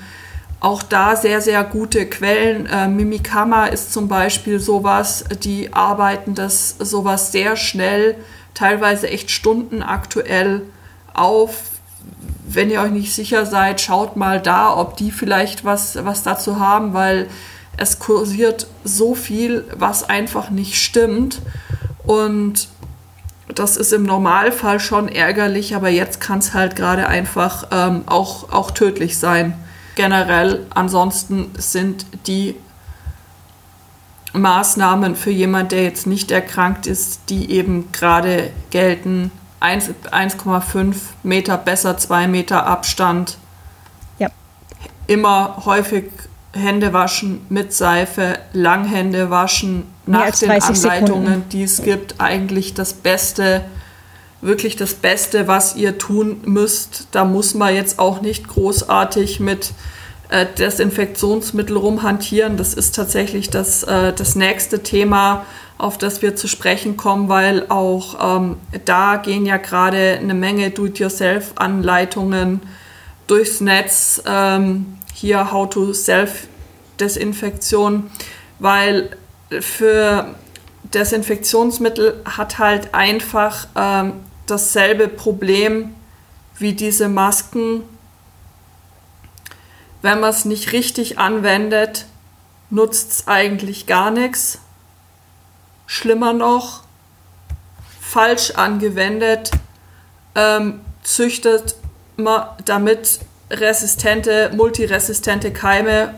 auch da sehr, sehr gute Quellen. Äh, Mimikama ist zum Beispiel sowas, die arbeiten das sowas sehr schnell, teilweise echt stundenaktuell auf. Wenn ihr euch nicht sicher seid, schaut mal da, ob die vielleicht was, was dazu haben, weil es kursiert so viel, was einfach nicht stimmt. Und das ist im Normalfall schon ärgerlich, aber jetzt kann es halt gerade einfach ähm, auch, auch tödlich sein. Generell, ansonsten sind die Maßnahmen für jemand, der jetzt nicht erkrankt ist, die eben gerade gelten, 1,5 Meter besser, 2 Meter Abstand. Ja. Immer häufig Hände waschen mit Seife, Langhände waschen nach den Anleitungen, Sekunden. die es gibt, eigentlich das Beste, wirklich das Beste, was ihr tun müsst. Da muss man jetzt auch nicht großartig mit äh, Desinfektionsmittel rumhantieren. Das ist tatsächlich das, äh, das nächste Thema, auf das wir zu sprechen kommen, weil auch ähm, da gehen ja gerade eine Menge Do-it-yourself-Anleitungen durchs Netz. Ähm, hier How to Self-Desinfektion, weil für Desinfektionsmittel hat halt einfach ähm, dasselbe Problem wie diese Masken. Wenn man es nicht richtig anwendet, nutzt es eigentlich gar nichts. Schlimmer noch, falsch angewendet, ähm, züchtet man damit resistente, multiresistente Keime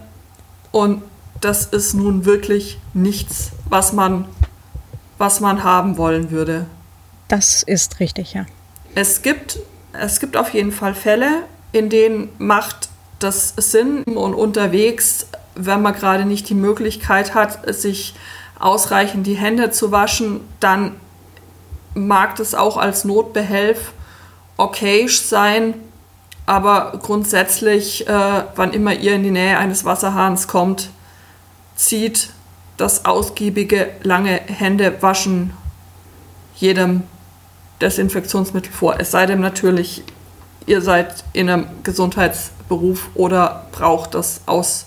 und das ist nun wirklich nichts, was man, was man haben wollen würde. Das ist richtig, ja. Es gibt, es gibt auf jeden Fall Fälle, in denen macht das Sinn und unterwegs, wenn man gerade nicht die Möglichkeit hat, sich ausreichend die Hände zu waschen, dann mag das auch als Notbehelf okay sein, aber grundsätzlich, äh, wann immer ihr in die Nähe eines Wasserhahns kommt, zieht das ausgiebige, lange Händewaschen jedem Desinfektionsmittel vor. Es sei denn natürlich, ihr seid in einem Gesundheitsberuf oder braucht das aus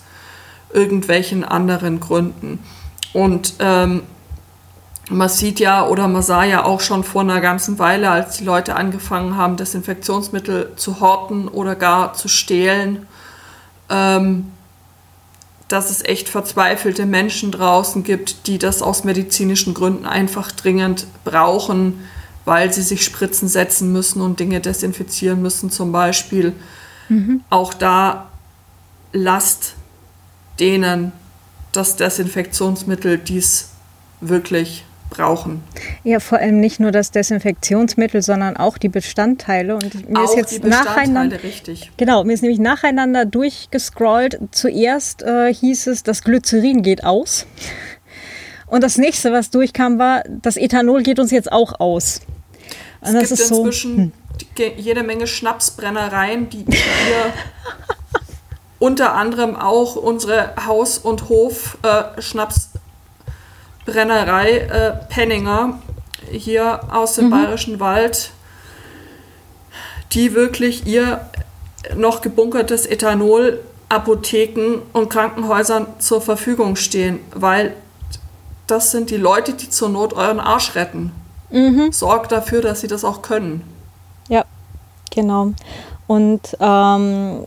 irgendwelchen anderen Gründen. Und ähm, man sieht ja oder man sah ja auch schon vor einer ganzen Weile, als die Leute angefangen haben, Desinfektionsmittel zu horten oder gar zu stehlen, ähm, dass es echt verzweifelte Menschen draußen gibt, die das aus medizinischen Gründen einfach dringend brauchen, weil sie sich Spritzen setzen müssen und Dinge desinfizieren müssen zum Beispiel. Mhm. Auch da lasst denen das Desinfektionsmittel dies wirklich brauchen. Ja, vor allem nicht nur das Desinfektionsmittel, sondern auch die Bestandteile. Und mir auch ist jetzt nacheinander, richtig. Genau, mir ist nämlich nacheinander durchgescrollt. Zuerst äh, hieß es, das Glycerin geht aus. Und das nächste, was durchkam, war, das Ethanol geht uns jetzt auch aus. Und es gibt inzwischen so, hm. jede Menge Schnapsbrennereien, die hier *laughs* unter anderem auch unsere Haus- und Hof-Schnapsbrennerei äh, äh, Penninger hier aus dem mhm. Bayerischen Wald, die wirklich ihr noch gebunkertes Ethanol Apotheken und Krankenhäusern zur Verfügung stehen, weil das sind die Leute, die zur Not euren Arsch retten. Mhm. Sorgt dafür, dass sie das auch können. Ja, genau. Und ähm,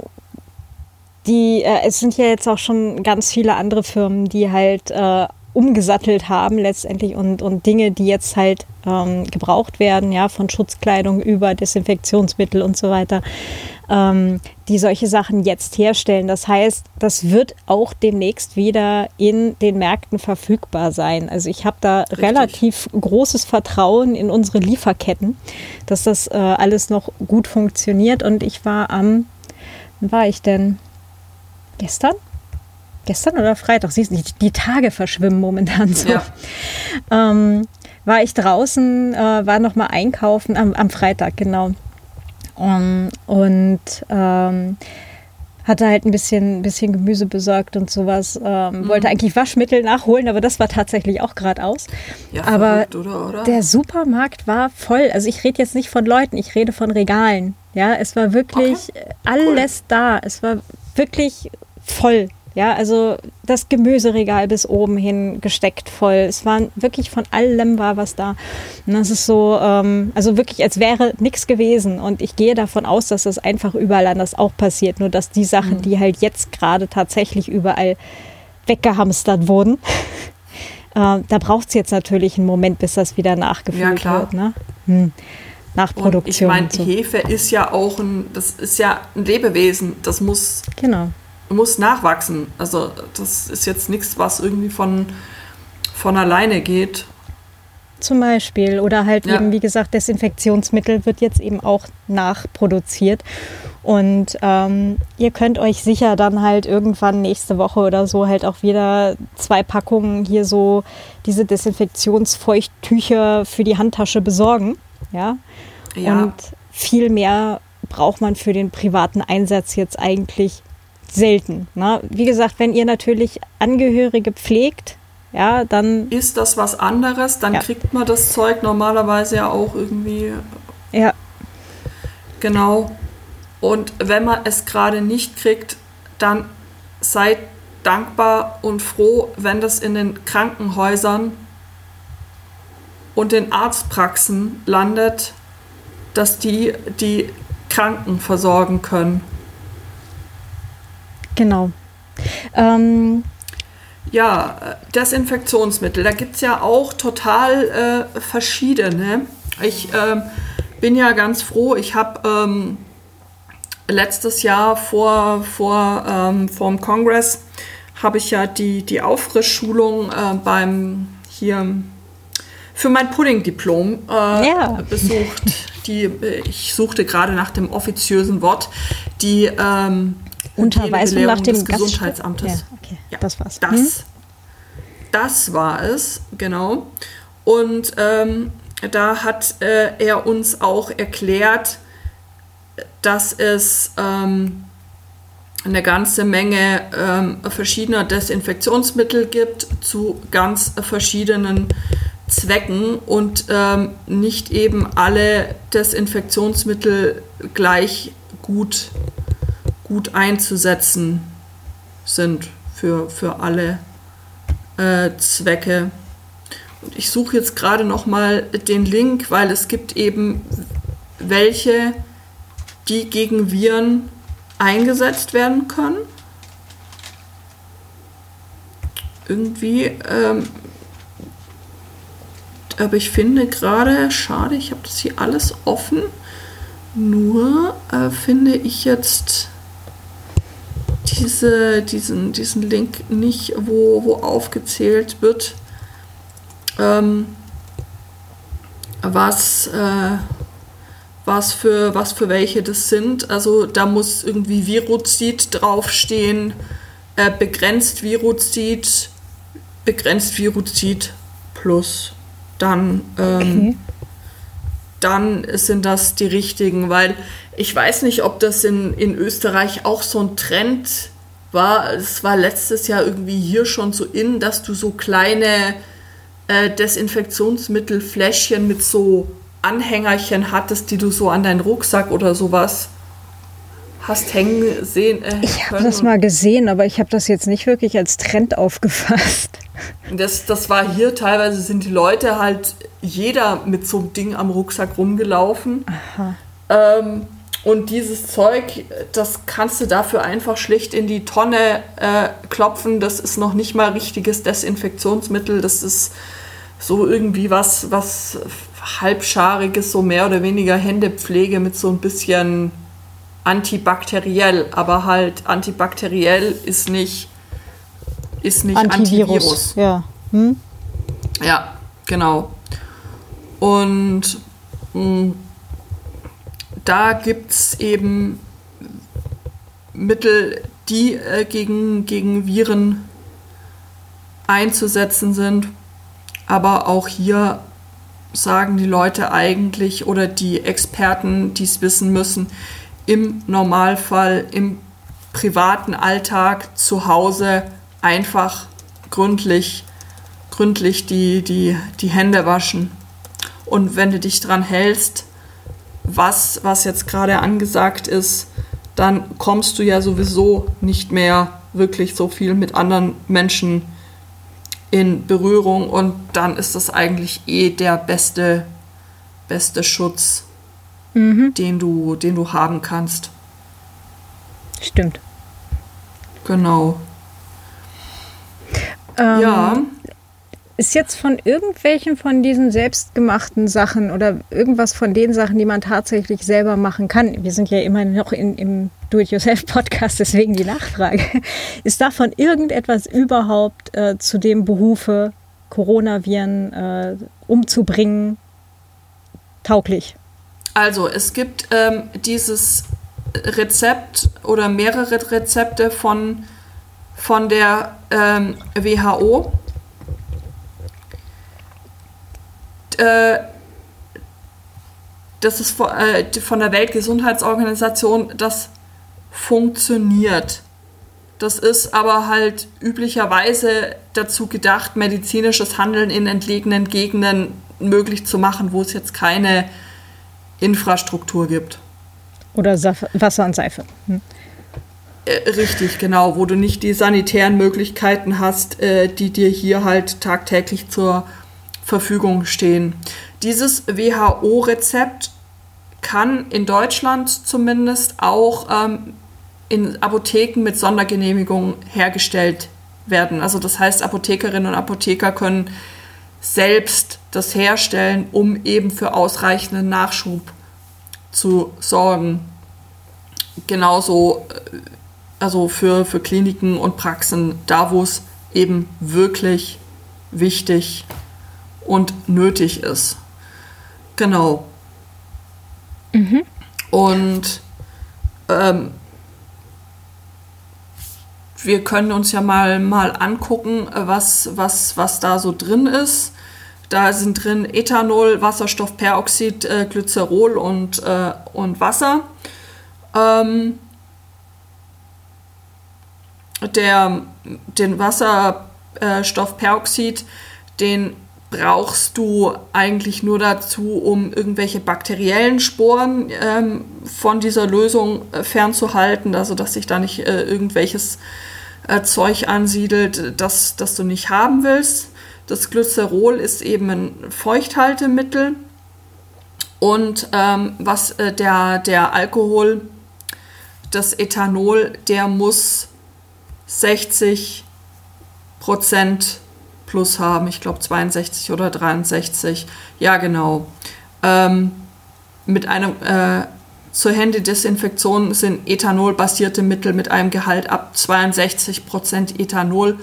die, äh, es sind ja jetzt auch schon ganz viele andere Firmen, die halt äh, umgesattelt haben letztendlich und, und Dinge, die jetzt halt ähm, gebraucht werden, ja, von Schutzkleidung über Desinfektionsmittel und so weiter, ähm, die solche Sachen jetzt herstellen. Das heißt, das wird auch demnächst wieder in den Märkten verfügbar sein. Also ich habe da Richtig. relativ großes Vertrauen in unsere Lieferketten, dass das äh, alles noch gut funktioniert. Und ich war am, wann war ich denn? Gestern? gestern oder Freitag, siehst du, die, die Tage verschwimmen momentan so. Ja. Ähm, war ich draußen, äh, war noch mal einkaufen am, am Freitag, genau. Um, und ähm, hatte halt ein bisschen, bisschen Gemüse besorgt und sowas. Ähm, mhm. Wollte eigentlich Waschmittel nachholen, aber das war tatsächlich auch gerade aus. Ja, aber oder, oder? der Supermarkt war voll. Also ich rede jetzt nicht von Leuten, ich rede von Regalen. Ja, es war wirklich okay. alles cool. da. Es war wirklich voll. Ja, also das Gemüseregal bis oben hin gesteckt voll. Es war wirklich von allem war was da. Und das ist so, ähm, also wirklich, als wäre nichts gewesen. Und ich gehe davon aus, dass das einfach überall anders auch passiert. Nur dass die Sachen, mhm. die halt jetzt gerade tatsächlich überall weggehamstert wurden, *laughs* äh, da braucht es jetzt natürlich einen Moment, bis das wieder nachgefüllt ja, wird. Ne? Hm. Nachproduktion. Und ich meine. Hefe ist ja auch ein, das ist ja ein Lebewesen. Das muss genau muss nachwachsen. Also das ist jetzt nichts, was irgendwie von, von alleine geht. Zum Beispiel. Oder halt ja. eben, wie gesagt, Desinfektionsmittel wird jetzt eben auch nachproduziert. Und ähm, ihr könnt euch sicher dann halt irgendwann nächste Woche oder so halt auch wieder zwei Packungen hier so diese Desinfektionsfeuchttücher für die Handtasche besorgen. Ja. ja. Und viel mehr braucht man für den privaten Einsatz jetzt eigentlich selten. Ne? Wie gesagt, wenn ihr natürlich Angehörige pflegt, ja, dann. Ist das was anderes, dann ja. kriegt man das Zeug normalerweise ja auch irgendwie. Ja. Genau. Und wenn man es gerade nicht kriegt, dann seid dankbar und froh, wenn das in den Krankenhäusern und den Arztpraxen landet, dass die die Kranken versorgen können. Genau. Ähm, ja, Desinfektionsmittel, da gibt es ja auch total äh, verschiedene. Ich äh, bin ja ganz froh, ich habe ähm, letztes Jahr vor, vor ähm, vom Kongress habe ich ja die, die Auffrischschulung äh, beim hier für mein Pudding-Diplom äh, ja. besucht. Die, äh, ich suchte gerade nach dem offiziösen Wort, die ähm, Unterweisung nach dem des Gesundheitsamtes. Ja, okay. ja, das war's. Das, hm? das war es, genau. Und ähm, da hat äh, er uns auch erklärt, dass es ähm, eine ganze Menge ähm, verschiedener Desinfektionsmittel gibt zu ganz verschiedenen Zwecken und ähm, nicht eben alle Desinfektionsmittel gleich gut, gut einzusetzen sind für, für alle äh, Zwecke. Und ich suche jetzt gerade noch mal den Link, weil es gibt eben welche, die gegen Viren eingesetzt werden können. Irgendwie, ähm, aber ich finde gerade, schade, ich habe das hier alles offen. Nur äh, finde ich jetzt diese, diesen, diesen Link nicht, wo, wo aufgezählt wird, ähm, was, äh, was, für, was für welche das sind. Also da muss irgendwie Viruzid draufstehen, äh, begrenzt Viruzid, begrenzt Viruzid plus. Dann, ähm, okay. dann sind das die richtigen, weil ich weiß nicht, ob das in, in Österreich auch so ein Trend war. Es war letztes Jahr irgendwie hier schon so in, dass du so kleine äh, Desinfektionsmittelfläschchen mit so Anhängerchen hattest, die du so an deinen Rucksack oder sowas hast hängen sehen. Äh, ich habe das mal gesehen, aber ich habe das jetzt nicht wirklich als Trend aufgefasst. Das, das war hier teilweise sind die Leute halt jeder mit so einem Ding am Rucksack rumgelaufen. Ähm, und dieses Zeug, das kannst du dafür einfach schlicht in die Tonne äh, klopfen. Das ist noch nicht mal richtiges Desinfektionsmittel. Das ist so irgendwie was, was halbschariges, so mehr oder weniger Händepflege mit so ein bisschen antibakteriell. Aber halt antibakteriell ist nicht, ist nicht Antivirus. Antivirus. Ja. Hm? ja, genau. Und mh, hm, da gibt es eben Mittel, die äh, gegen, gegen Viren einzusetzen sind. Aber auch hier sagen die Leute eigentlich oder die Experten, die es wissen müssen, im Normalfall, im privaten Alltag zu Hause einfach gründlich, gründlich die, die, die Hände waschen. Und wenn du dich dran hältst, was, was jetzt gerade angesagt ist, dann kommst du ja sowieso nicht mehr wirklich so viel mit anderen Menschen in Berührung und dann ist das eigentlich eh der beste, beste Schutz, mhm. den, du, den du haben kannst. Stimmt. Genau. Ähm, ja ist jetzt von irgendwelchen von diesen selbstgemachten Sachen oder irgendwas von den Sachen, die man tatsächlich selber machen kann, wir sind ja immer noch in, im Do-it-yourself-Podcast, deswegen die Nachfrage, *laughs* ist davon irgendetwas überhaupt äh, zu dem Behufe, Coronaviren äh, umzubringen, tauglich? Also es gibt ähm, dieses Rezept oder mehrere Rezepte von, von der ähm, WHO äh, das ist von, äh, von der Weltgesundheitsorganisation, das funktioniert. Das ist aber halt üblicherweise dazu gedacht, medizinisches Handeln in entlegenen Gegenden möglich zu machen, wo es jetzt keine Infrastruktur gibt. Oder Wasser und Seife. Hm. Äh, richtig, genau, wo du nicht die sanitären Möglichkeiten hast, äh, die dir hier halt tagtäglich zur Verfügung stehen. Dieses WHO-Rezept kann in Deutschland zumindest auch ähm, in Apotheken mit Sondergenehmigung hergestellt werden. Also das heißt, Apothekerinnen und Apotheker können selbst das herstellen, um eben für ausreichenden Nachschub zu sorgen. genauso, äh, also für, für Kliniken und Praxen, da wo es eben wirklich wichtig und nötig ist. Genau. Mhm. Und ähm, wir können uns ja mal, mal angucken, was, was, was da so drin ist. Da sind drin Ethanol, Wasserstoffperoxid, äh, Glycerol und, äh, und Wasser. Ähm, der, den Wasserstoffperoxid, den brauchst du eigentlich nur dazu, um irgendwelche bakteriellen Sporen ähm, von dieser Lösung äh, fernzuhalten, also dass sich da nicht äh, irgendwelches äh, Zeug ansiedelt, das, das du nicht haben willst. Das Glycerol ist eben ein Feuchthaltemittel und ähm, was äh, der, der Alkohol, das Ethanol, der muss 60 Prozent plus haben. Ich glaube 62 oder 63. Ja, genau. Ähm, mit einem äh, zur Händedesinfektion sind ethanolbasierte Mittel mit einem Gehalt ab 62 Prozent Ethanol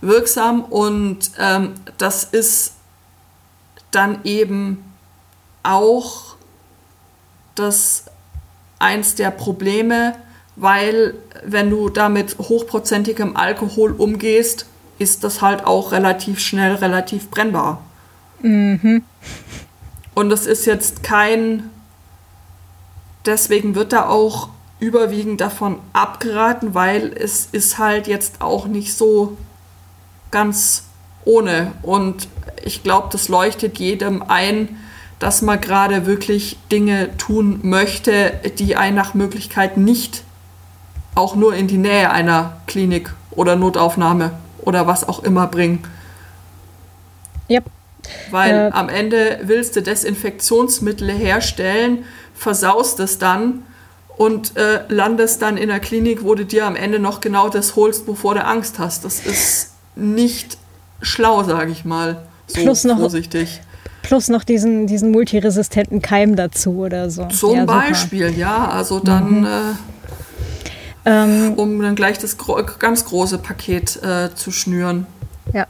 wirksam und ähm, das ist dann eben auch das eins der Probleme, weil wenn du damit hochprozentigem Alkohol umgehst, ist das halt auch relativ schnell relativ brennbar. Mhm. Und das ist jetzt kein, deswegen wird da auch überwiegend davon abgeraten, weil es ist halt jetzt auch nicht so ganz ohne. Und ich glaube, das leuchtet jedem ein, dass man gerade wirklich Dinge tun möchte, die einen nach Möglichkeit nicht auch nur in die Nähe einer Klinik oder Notaufnahme oder was auch immer bringen. Yep. Weil äh, am Ende willst du Desinfektionsmittel herstellen, versaust es dann und äh, landest dann in der Klinik, wo du dir am Ende noch genau das holst, bevor du Angst hast. Das ist nicht schlau, sage ich mal. So plus noch, vorsichtig. Plus noch diesen, diesen multiresistenten Keim dazu oder so. Zum ja, Beispiel, ja. Also dann, mhm. äh, ähm, um dann gleich das gro ganz große Paket äh, zu schnüren. Ja.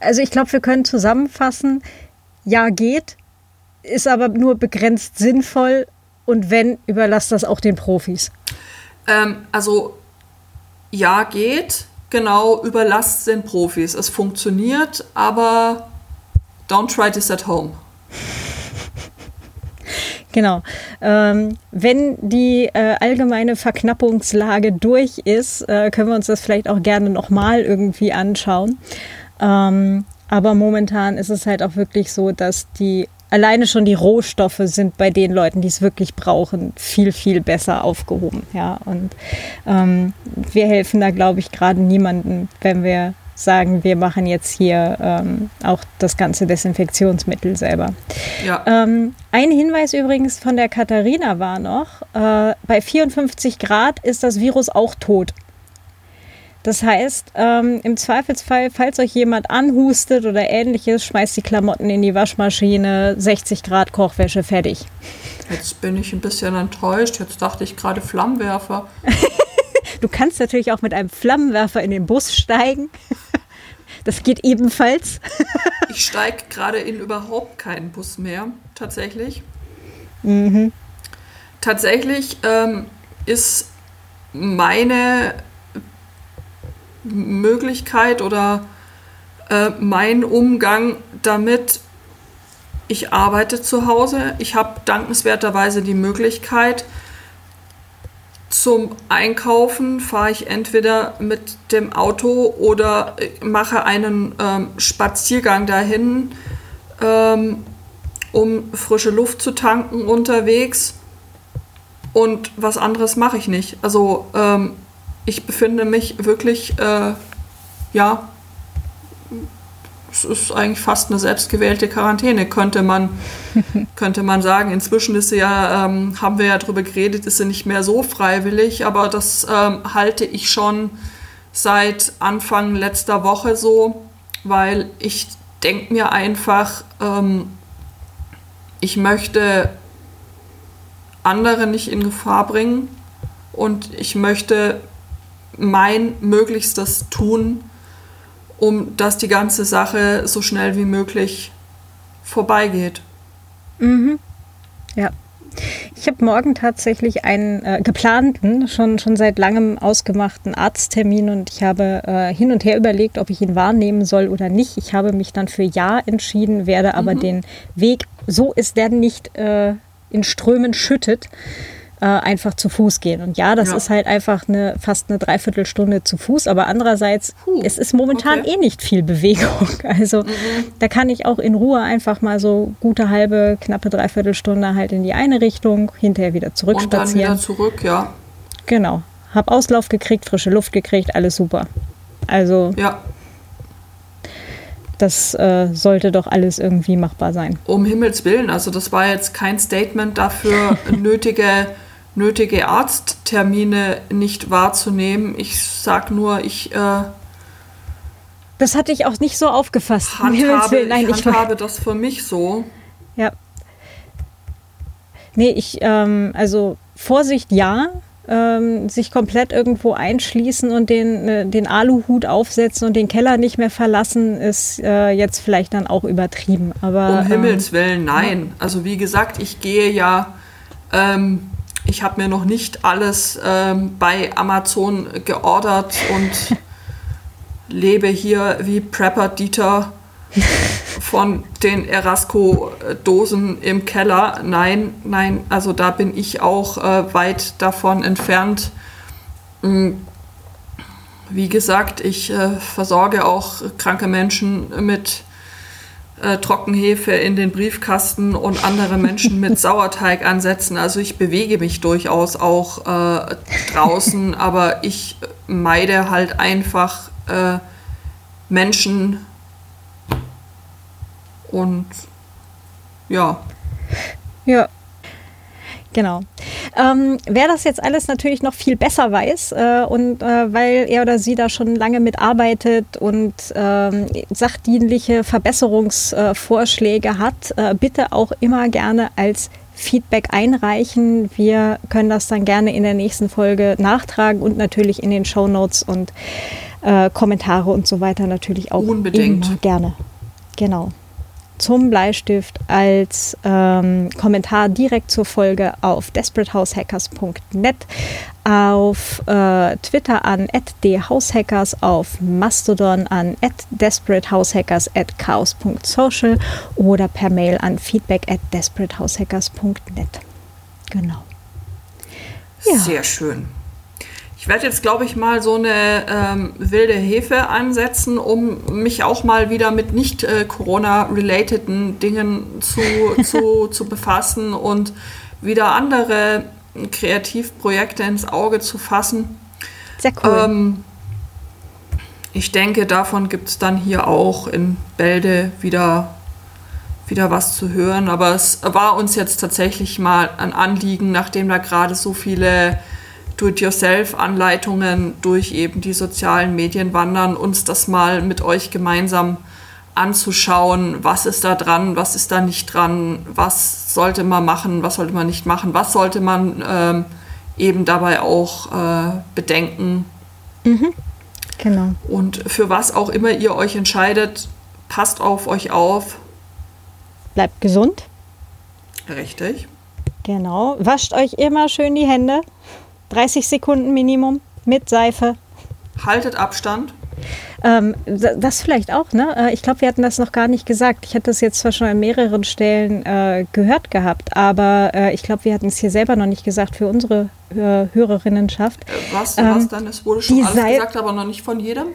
Also ich glaube, wir können zusammenfassen, ja geht, ist aber nur begrenzt sinnvoll und wenn, überlasst das auch den Profis. Ähm, also ja geht, genau, überlasst den Profis. Es funktioniert, aber don't try this at home. Genau. Ähm, wenn die äh, allgemeine Verknappungslage durch ist, äh, können wir uns das vielleicht auch gerne nochmal irgendwie anschauen. Ähm, aber momentan ist es halt auch wirklich so, dass die alleine schon die Rohstoffe sind bei den Leuten, die es wirklich brauchen, viel, viel besser aufgehoben. Ja, und ähm, wir helfen da, glaube ich, gerade niemandem, wenn wir sagen, wir machen jetzt hier ähm, auch das ganze Desinfektionsmittel selber. Ja. Ähm, ein Hinweis übrigens von der Katharina war noch, äh, bei 54 Grad ist das Virus auch tot. Das heißt, ähm, im Zweifelsfall, falls euch jemand anhustet oder ähnliches, schmeißt die Klamotten in die Waschmaschine, 60 Grad Kochwäsche, fertig. Jetzt bin ich ein bisschen enttäuscht. Jetzt dachte ich gerade Flammenwerfer. *laughs* du kannst natürlich auch mit einem Flammenwerfer in den Bus steigen. Das geht ebenfalls. *laughs* ich steige gerade in überhaupt keinen Bus mehr, tatsächlich. Mhm. Tatsächlich ähm, ist meine Möglichkeit oder äh, mein Umgang damit, ich arbeite zu Hause, ich habe dankenswerterweise die Möglichkeit, zum Einkaufen fahre ich entweder mit dem Auto oder mache einen ähm, Spaziergang dahin, ähm, um frische Luft zu tanken unterwegs. Und was anderes mache ich nicht. Also ähm, ich befinde mich wirklich, äh, ja, es ist eigentlich fast eine selbstgewählte Quarantäne, könnte man, *laughs* könnte man sagen. Inzwischen ist sie ja, ähm, haben wir ja darüber geredet, ist sie nicht mehr so freiwillig, aber das ähm, halte ich schon seit Anfang letzter Woche so, weil ich denke mir einfach, ähm, ich möchte andere nicht in Gefahr bringen und ich möchte mein Möglichstes tun, um dass die ganze Sache so schnell wie möglich vorbeigeht. Mhm. Ja. Ich habe morgen tatsächlich einen äh, geplanten, schon, schon seit langem ausgemachten Arzttermin und ich habe äh, hin und her überlegt, ob ich ihn wahrnehmen soll oder nicht. Ich habe mich dann für Ja entschieden, werde aber mhm. den Weg, so ist der nicht äh, in Strömen schüttet, äh, einfach zu Fuß gehen. Und ja, das ja. ist halt einfach eine fast eine Dreiviertelstunde zu Fuß, aber andererseits, Puh, es ist momentan okay. eh nicht viel Bewegung. *laughs* Also mhm. da kann ich auch in Ruhe einfach mal so gute halbe, knappe Dreiviertelstunde halt in die eine Richtung, hinterher wieder zurück Und. Dann wieder zurück, ja. Genau. Hab Auslauf gekriegt, frische Luft gekriegt, alles super. Also ja. das äh, sollte doch alles irgendwie machbar sein. Um Himmels Willen, also das war jetzt kein Statement dafür, *laughs* nötige nötige Arzttermine nicht wahrzunehmen. Ich sag nur, ich. Äh, das hatte ich auch nicht so aufgefasst. Handhabe, Nein, ich handhabe das für mich so. Ja. Nee, ich, ähm, also Vorsicht ja, ähm, sich komplett irgendwo einschließen und den, äh, den Aluhut aufsetzen und den Keller nicht mehr verlassen, ist äh, jetzt vielleicht dann auch übertrieben. Aber, um Himmels ähm, Willen, nein. Also wie gesagt, ich gehe ja ähm, ich habe mir noch nicht alles ähm, bei Amazon geordert und *laughs* lebe hier wie Prepper Dieter von den Erasco-Dosen im Keller. Nein, nein, also da bin ich auch äh, weit davon entfernt. Hm, wie gesagt, ich äh, versorge auch kranke Menschen mit äh, Trockenhefe in den Briefkasten und andere Menschen mit *laughs* Sauerteig ansetzen. Also ich bewege mich durchaus auch äh, draußen, *laughs* aber ich meide halt einfach äh, Menschen und ja. Ja, Genau. Ähm, wer das jetzt alles natürlich noch viel besser weiß äh, und äh, weil er oder sie da schon lange mitarbeitet und ähm, sachdienliche Verbesserungsvorschläge hat, äh, bitte auch immer gerne als Feedback einreichen. Wir können das dann gerne in der nächsten Folge nachtragen und natürlich in den Show Notes und äh, Kommentare und so weiter natürlich auch Unbedingt. immer gerne. Genau zum Bleistift als ähm, Kommentar direkt zur Folge auf desperatehaushackers.net, auf äh, Twitter an @dhousehackers, auf Mastodon an @desperatehaushackers at chaos.social oder per Mail an feedback at desperatehaushackers.net. Genau. Ja. Sehr schön. Ich werde jetzt, glaube ich, mal so eine ähm, wilde Hefe ansetzen, um mich auch mal wieder mit nicht äh, Corona-relateden Dingen zu, *laughs* zu, zu befassen und wieder andere Kreativprojekte ins Auge zu fassen. Sehr cool. Ähm, ich denke, davon gibt es dann hier auch in Bälde wieder, wieder was zu hören. Aber es war uns jetzt tatsächlich mal ein Anliegen, nachdem da gerade so viele Do-it-yourself-Anleitungen durch eben die sozialen Medien wandern, uns das mal mit euch gemeinsam anzuschauen, was ist da dran, was ist da nicht dran, was sollte man machen, was sollte man nicht machen, was sollte man ähm, eben dabei auch äh, bedenken. Mhm. Genau. Und für was auch immer ihr euch entscheidet, passt auf euch auf. Bleibt gesund. Richtig. Genau. Wascht euch immer schön die Hände. 30 Sekunden Minimum mit Seife. Haltet Abstand. Ähm, das vielleicht auch, ne? Äh, ich glaube, wir hatten das noch gar nicht gesagt. Ich hatte das jetzt zwar schon an mehreren Stellen äh, gehört gehabt, aber äh, ich glaube, wir hatten es hier selber noch nicht gesagt für unsere äh, Hörerinnenschaft. Äh, was, ähm, was dann? Es wurde schon alles gesagt, aber noch nicht von jedem?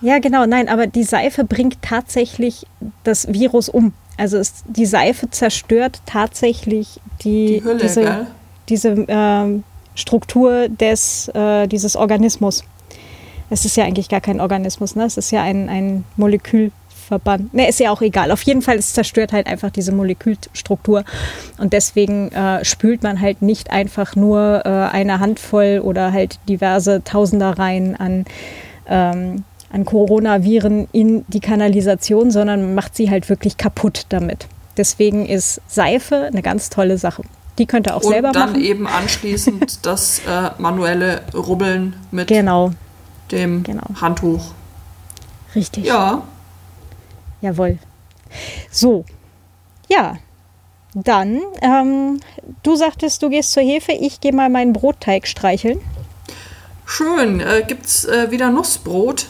Ja, genau, nein, aber die Seife bringt tatsächlich das Virus um. Also es, die Seife zerstört tatsächlich die, die Hülle, diese, gell? diese ähm, Struktur des, äh, dieses Organismus. Es ist ja eigentlich gar kein Organismus, ne? es ist ja ein, ein Molekülverband. Ne, ist ja auch egal. Auf jeden Fall, es zerstört halt einfach diese Molekülstruktur. Und deswegen äh, spült man halt nicht einfach nur äh, eine Handvoll oder halt diverse Tausendereien an, ähm, an Coronaviren in die Kanalisation, sondern macht sie halt wirklich kaputt damit. Deswegen ist Seife eine ganz tolle Sache. Die könnt ihr auch Und selber dann machen. eben anschließend *laughs* das äh, manuelle Rubbeln mit Genau, dem genau. Handtuch. richtig. Ja, Jawohl. So, ja. Dann, ähm, du sagtest, du gehst zur Hefe, ich gehe mal meinen Brotteig streicheln. schön. Äh, gibt's äh, wieder Nussbrot?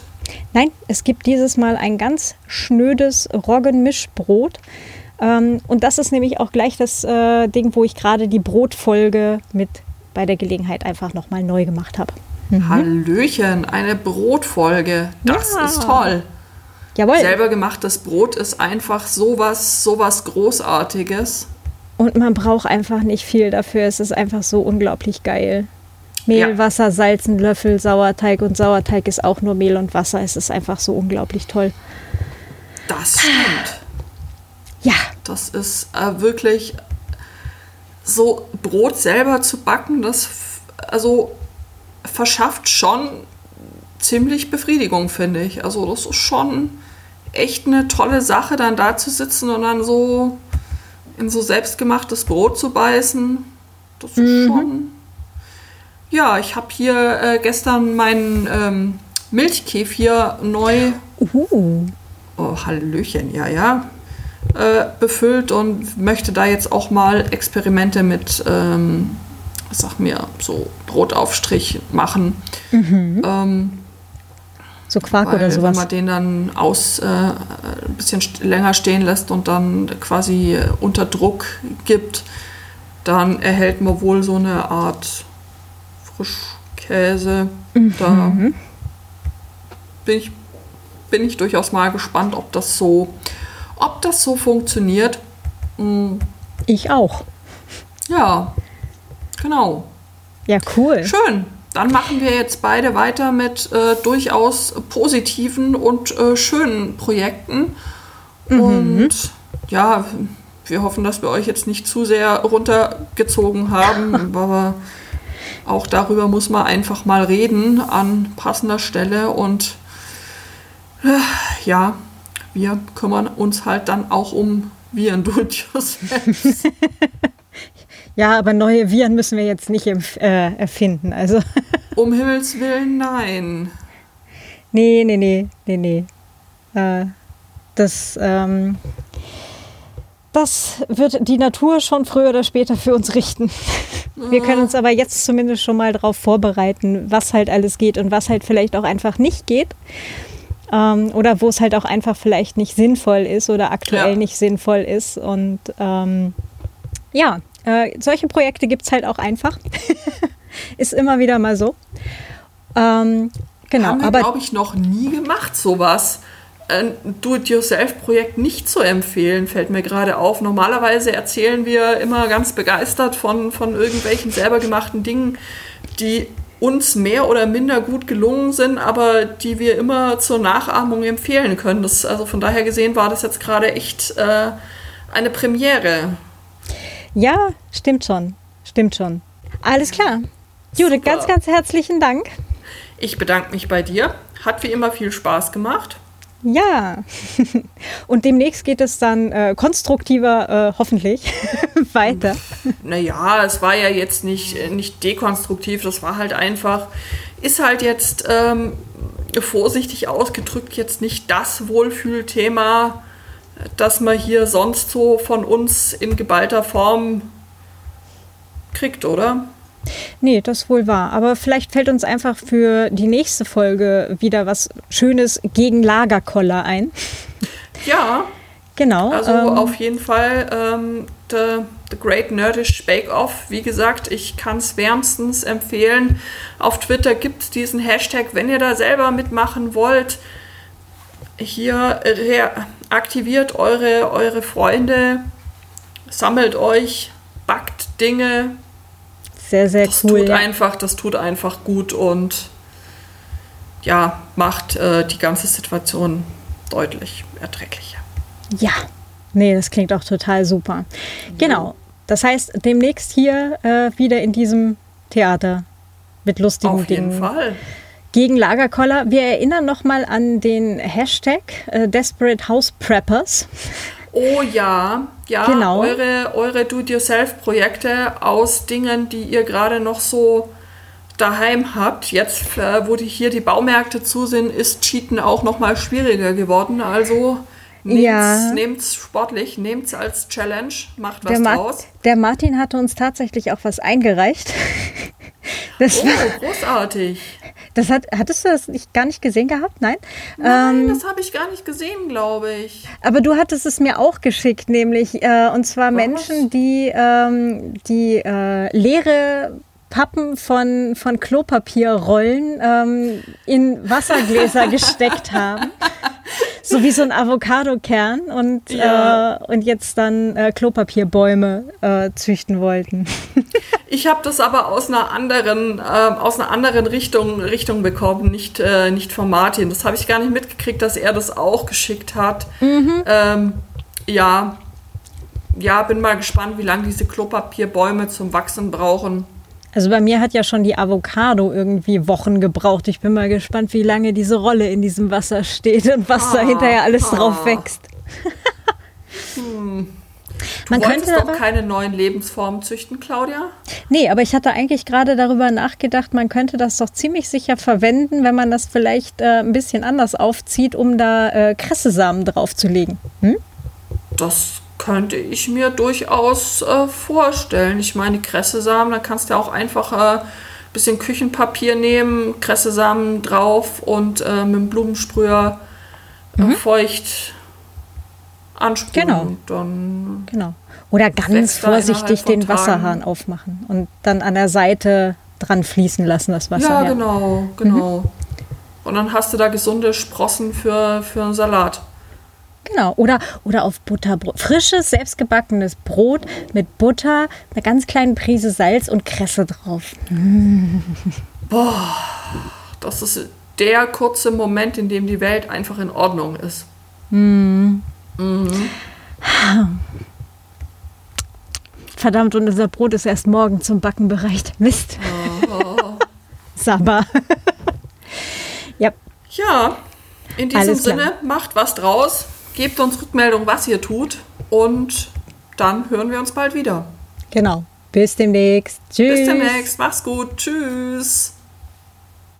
Nein, es gibt dieses Mal ein ganz schnödes Roggenmischbrot. Ähm, und das ist nämlich auch gleich das äh, Ding, wo ich gerade die Brotfolge mit bei der Gelegenheit einfach nochmal neu gemacht habe. Hallöchen, eine Brotfolge. Das Ja. ist toll. Jawohl. Selber gemachtes Brot ist einfach sowas, sowas Großartiges. Und man braucht einfach nicht viel dafür. Es ist einfach so unglaublich geil. Mehl, Ja. Wasser, Salz, ein Löffel, Sauerteig und Sauerteig ist auch nur Mehl und Wasser. Es ist einfach so unglaublich toll. Das stimmt. Ja, Das ist äh, wirklich so Brot selber zu backen, das also verschafft schon ziemlich Befriedigung, finde ich. Also das ist schon echt eine tolle Sache, dann da zu sitzen und dann so in so selbstgemachtes Brot zu beißen. Das ist schon. Ja, ich habe hier äh, gestern meinen ähm, Milchkefir neu uh, oh, Hallöchen, ja, ja, äh, befüllt und möchte da jetzt auch mal Experimente mit, ähm, sag mir, so Brotaufstrich machen. Ähm, so Quark weil oder wenn sowas. man den dann aus äh, ein bisschen länger stehen lässt und dann quasi äh, unter Druck gibt, dann erhält man wohl so eine Art Frischkäse. Da Mhm. bin ich, bin ich durchaus mal gespannt, ob das so, ob das so funktioniert. Mm, Ich auch. Ja, genau. Ja, cool. Schön. Dann machen wir jetzt beide weiter mit äh, durchaus positiven und äh, schönen Projekten. Und ja, wir hoffen, dass wir euch jetzt nicht zu sehr runtergezogen haben, *laughs* aber auch darüber muss man einfach mal reden an passender Stelle. Und äh, ja, wir kümmern uns halt dann auch um Viren *laughs* do-it-yourself. Ja, aber neue Viren müssen wir jetzt nicht äh, erfinden. Also, *laughs* Um Himmels Willen, nein. nee, nee, nee, nee, nee. Äh, das, ähm, das wird die Natur schon früher oder später für uns richten. *laughs* Wir können uns aber jetzt zumindest schon mal darauf vorbereiten, was halt alles geht und was halt vielleicht auch einfach nicht geht. Ähm, oder wo es halt auch einfach vielleicht nicht sinnvoll ist oder aktuell Ja. nicht sinnvoll ist. Und ähm, ja, äh, solche Projekte gibt es halt auch einfach. *laughs* ist immer wieder mal so. Ähm, genau, Haben wir, aber glaube ich, noch nie gemacht, sowas. Ein Do-it-yourself-Projekt nicht zu empfehlen, fällt mir gerade auf. Normalerweise erzählen wir immer ganz begeistert von, von irgendwelchen selber gemachten Dingen, die uns mehr oder minder gut gelungen sind, aber die wir immer zur Nachahmung empfehlen können. Das, also von daher gesehen war das jetzt gerade echt äh, eine Premiere. ja, stimmt schon. Stimmt schon. Alles klar. Judith, Super. ganz, ganz herzlichen Dank. Ich bedanke mich bei dir. Hat wie immer viel Spaß gemacht. Ja. *laughs* Und demnächst geht es dann äh, konstruktiver, äh, hoffentlich, *laughs* weiter. Naja, es war ja jetzt nicht, äh, nicht dekonstruktiv, das war halt einfach, ist halt jetzt ähm, vorsichtig ausgedrückt jetzt nicht das Wohlfühlthema, das man hier sonst so von uns in geballter Form kriegt, oder? Nee, das wohl wahr. Aber vielleicht fällt uns einfach für die nächste Folge wieder was Schönes gegen Lagerkoller ein. Ja, Genau. also ähm, auf jeden Fall ähm, the, the Great Nerdish Bake Off. Wie gesagt, ich kann es wärmstens empfehlen. Auf Twitter gibt es diesen Hashtag, wenn ihr da selber mitmachen wollt. Hier aktiviert eure, eure Freunde, sammelt euch, backt Dinge. sehr, sehr Das cool. tut einfach, das tut einfach gut und ja, macht äh, die ganze Situation deutlich erträglicher. ja. Nee, das klingt auch total super. Genau. Das heißt, demnächst hier äh, wieder in diesem Theater mit lustigen Auf jeden Dingen. Fall. gegen Lagerkoller. Wir erinnern nochmal an den Hashtag äh, Desperate House Preppers. Oh ja, ja, Genau. eure, eure Do-it-yourself-Projekte aus Dingen, die ihr gerade noch so daheim habt. Jetzt, äh, wo die hier die Baumärkte zu sind, ist Cheaten auch noch mal schwieriger geworden. Also nehmt's, Ja. nehmt's sportlich, nehmt's als Challenge, macht was Der, draus. der Martin hatte uns tatsächlich auch was eingereicht. *laughs* Das, Oh, war, großartig. das hat, hattest du das nicht, gar nicht gesehen gehabt? Nein? Nein, Ähm, das habe ich gar nicht gesehen, glaube ich. aber du hattest es mir auch geschickt, nämlich, äh, und zwar Menschen, die, ähm, die äh, leere Pappen von, von Klopapierrollen ähm, in *laughs* Wassergläser gesteckt haben. So wie so ein Avocadokern und, Ja. äh, und jetzt dann äh, Klopapierbäume äh, züchten wollten. *laughs* Ich habe das aber aus einer anderen, ähm, aus einer anderen Richtung, Richtung bekommen, nicht, äh, nicht von Martin. Das habe ich gar nicht mitgekriegt, dass er das auch geschickt hat. Ähm, ja, ja, bin mal gespannt, wie lange diese Klopapierbäume zum Wachsen brauchen. Also bei mir hat ja schon die Avocado irgendwie Wochen gebraucht. Ich bin mal gespannt, wie lange diese Rolle in diesem Wasser steht und was da Ah, hinterher alles ah. drauf wächst. Du Man wolltest könnte doch keine neuen Lebensformen züchten, Claudia? nee, aber ich hatte eigentlich gerade darüber nachgedacht, man könnte das doch ziemlich sicher verwenden, wenn man das vielleicht äh, ein bisschen anders aufzieht, um da äh, Kressesamen draufzulegen. Hm? Das könnte ich mir durchaus äh, vorstellen. Ich meine, die Kressesamen, da kannst du ja auch einfach ein äh, bisschen Küchenpapier nehmen, Kressesamen drauf und äh, mit dem Blumensprüher äh, feucht ansprühen. Genau. Und dann Genau. Oder ganz vorsichtig den Wasserhahn aufmachen und dann an der Seite dran fließen lassen, das Wasser. Ja, genau, genau. Mhm. Und dann hast du da gesunde Sprossen für, für einen Salat. Genau. Oder, oder auf Butterbrot. Frisches, selbstgebackenes Brot mit Butter, einer ganz kleinen Prise Salz und Kresse drauf. *laughs* Das ist der kurze Moment, in dem die Welt einfach in Ordnung ist. Verdammt, und unser Brot ist erst morgen zum Backen bereit. Mist. *laughs* Sabber. *laughs* ja, Ja, in diesem. Sinne, macht was draus, gebt uns Rückmeldung, was ihr tut und dann hören wir uns bald wieder. genau. Bis demnächst. Tschüss. Bis demnächst, mach's gut, tschüss.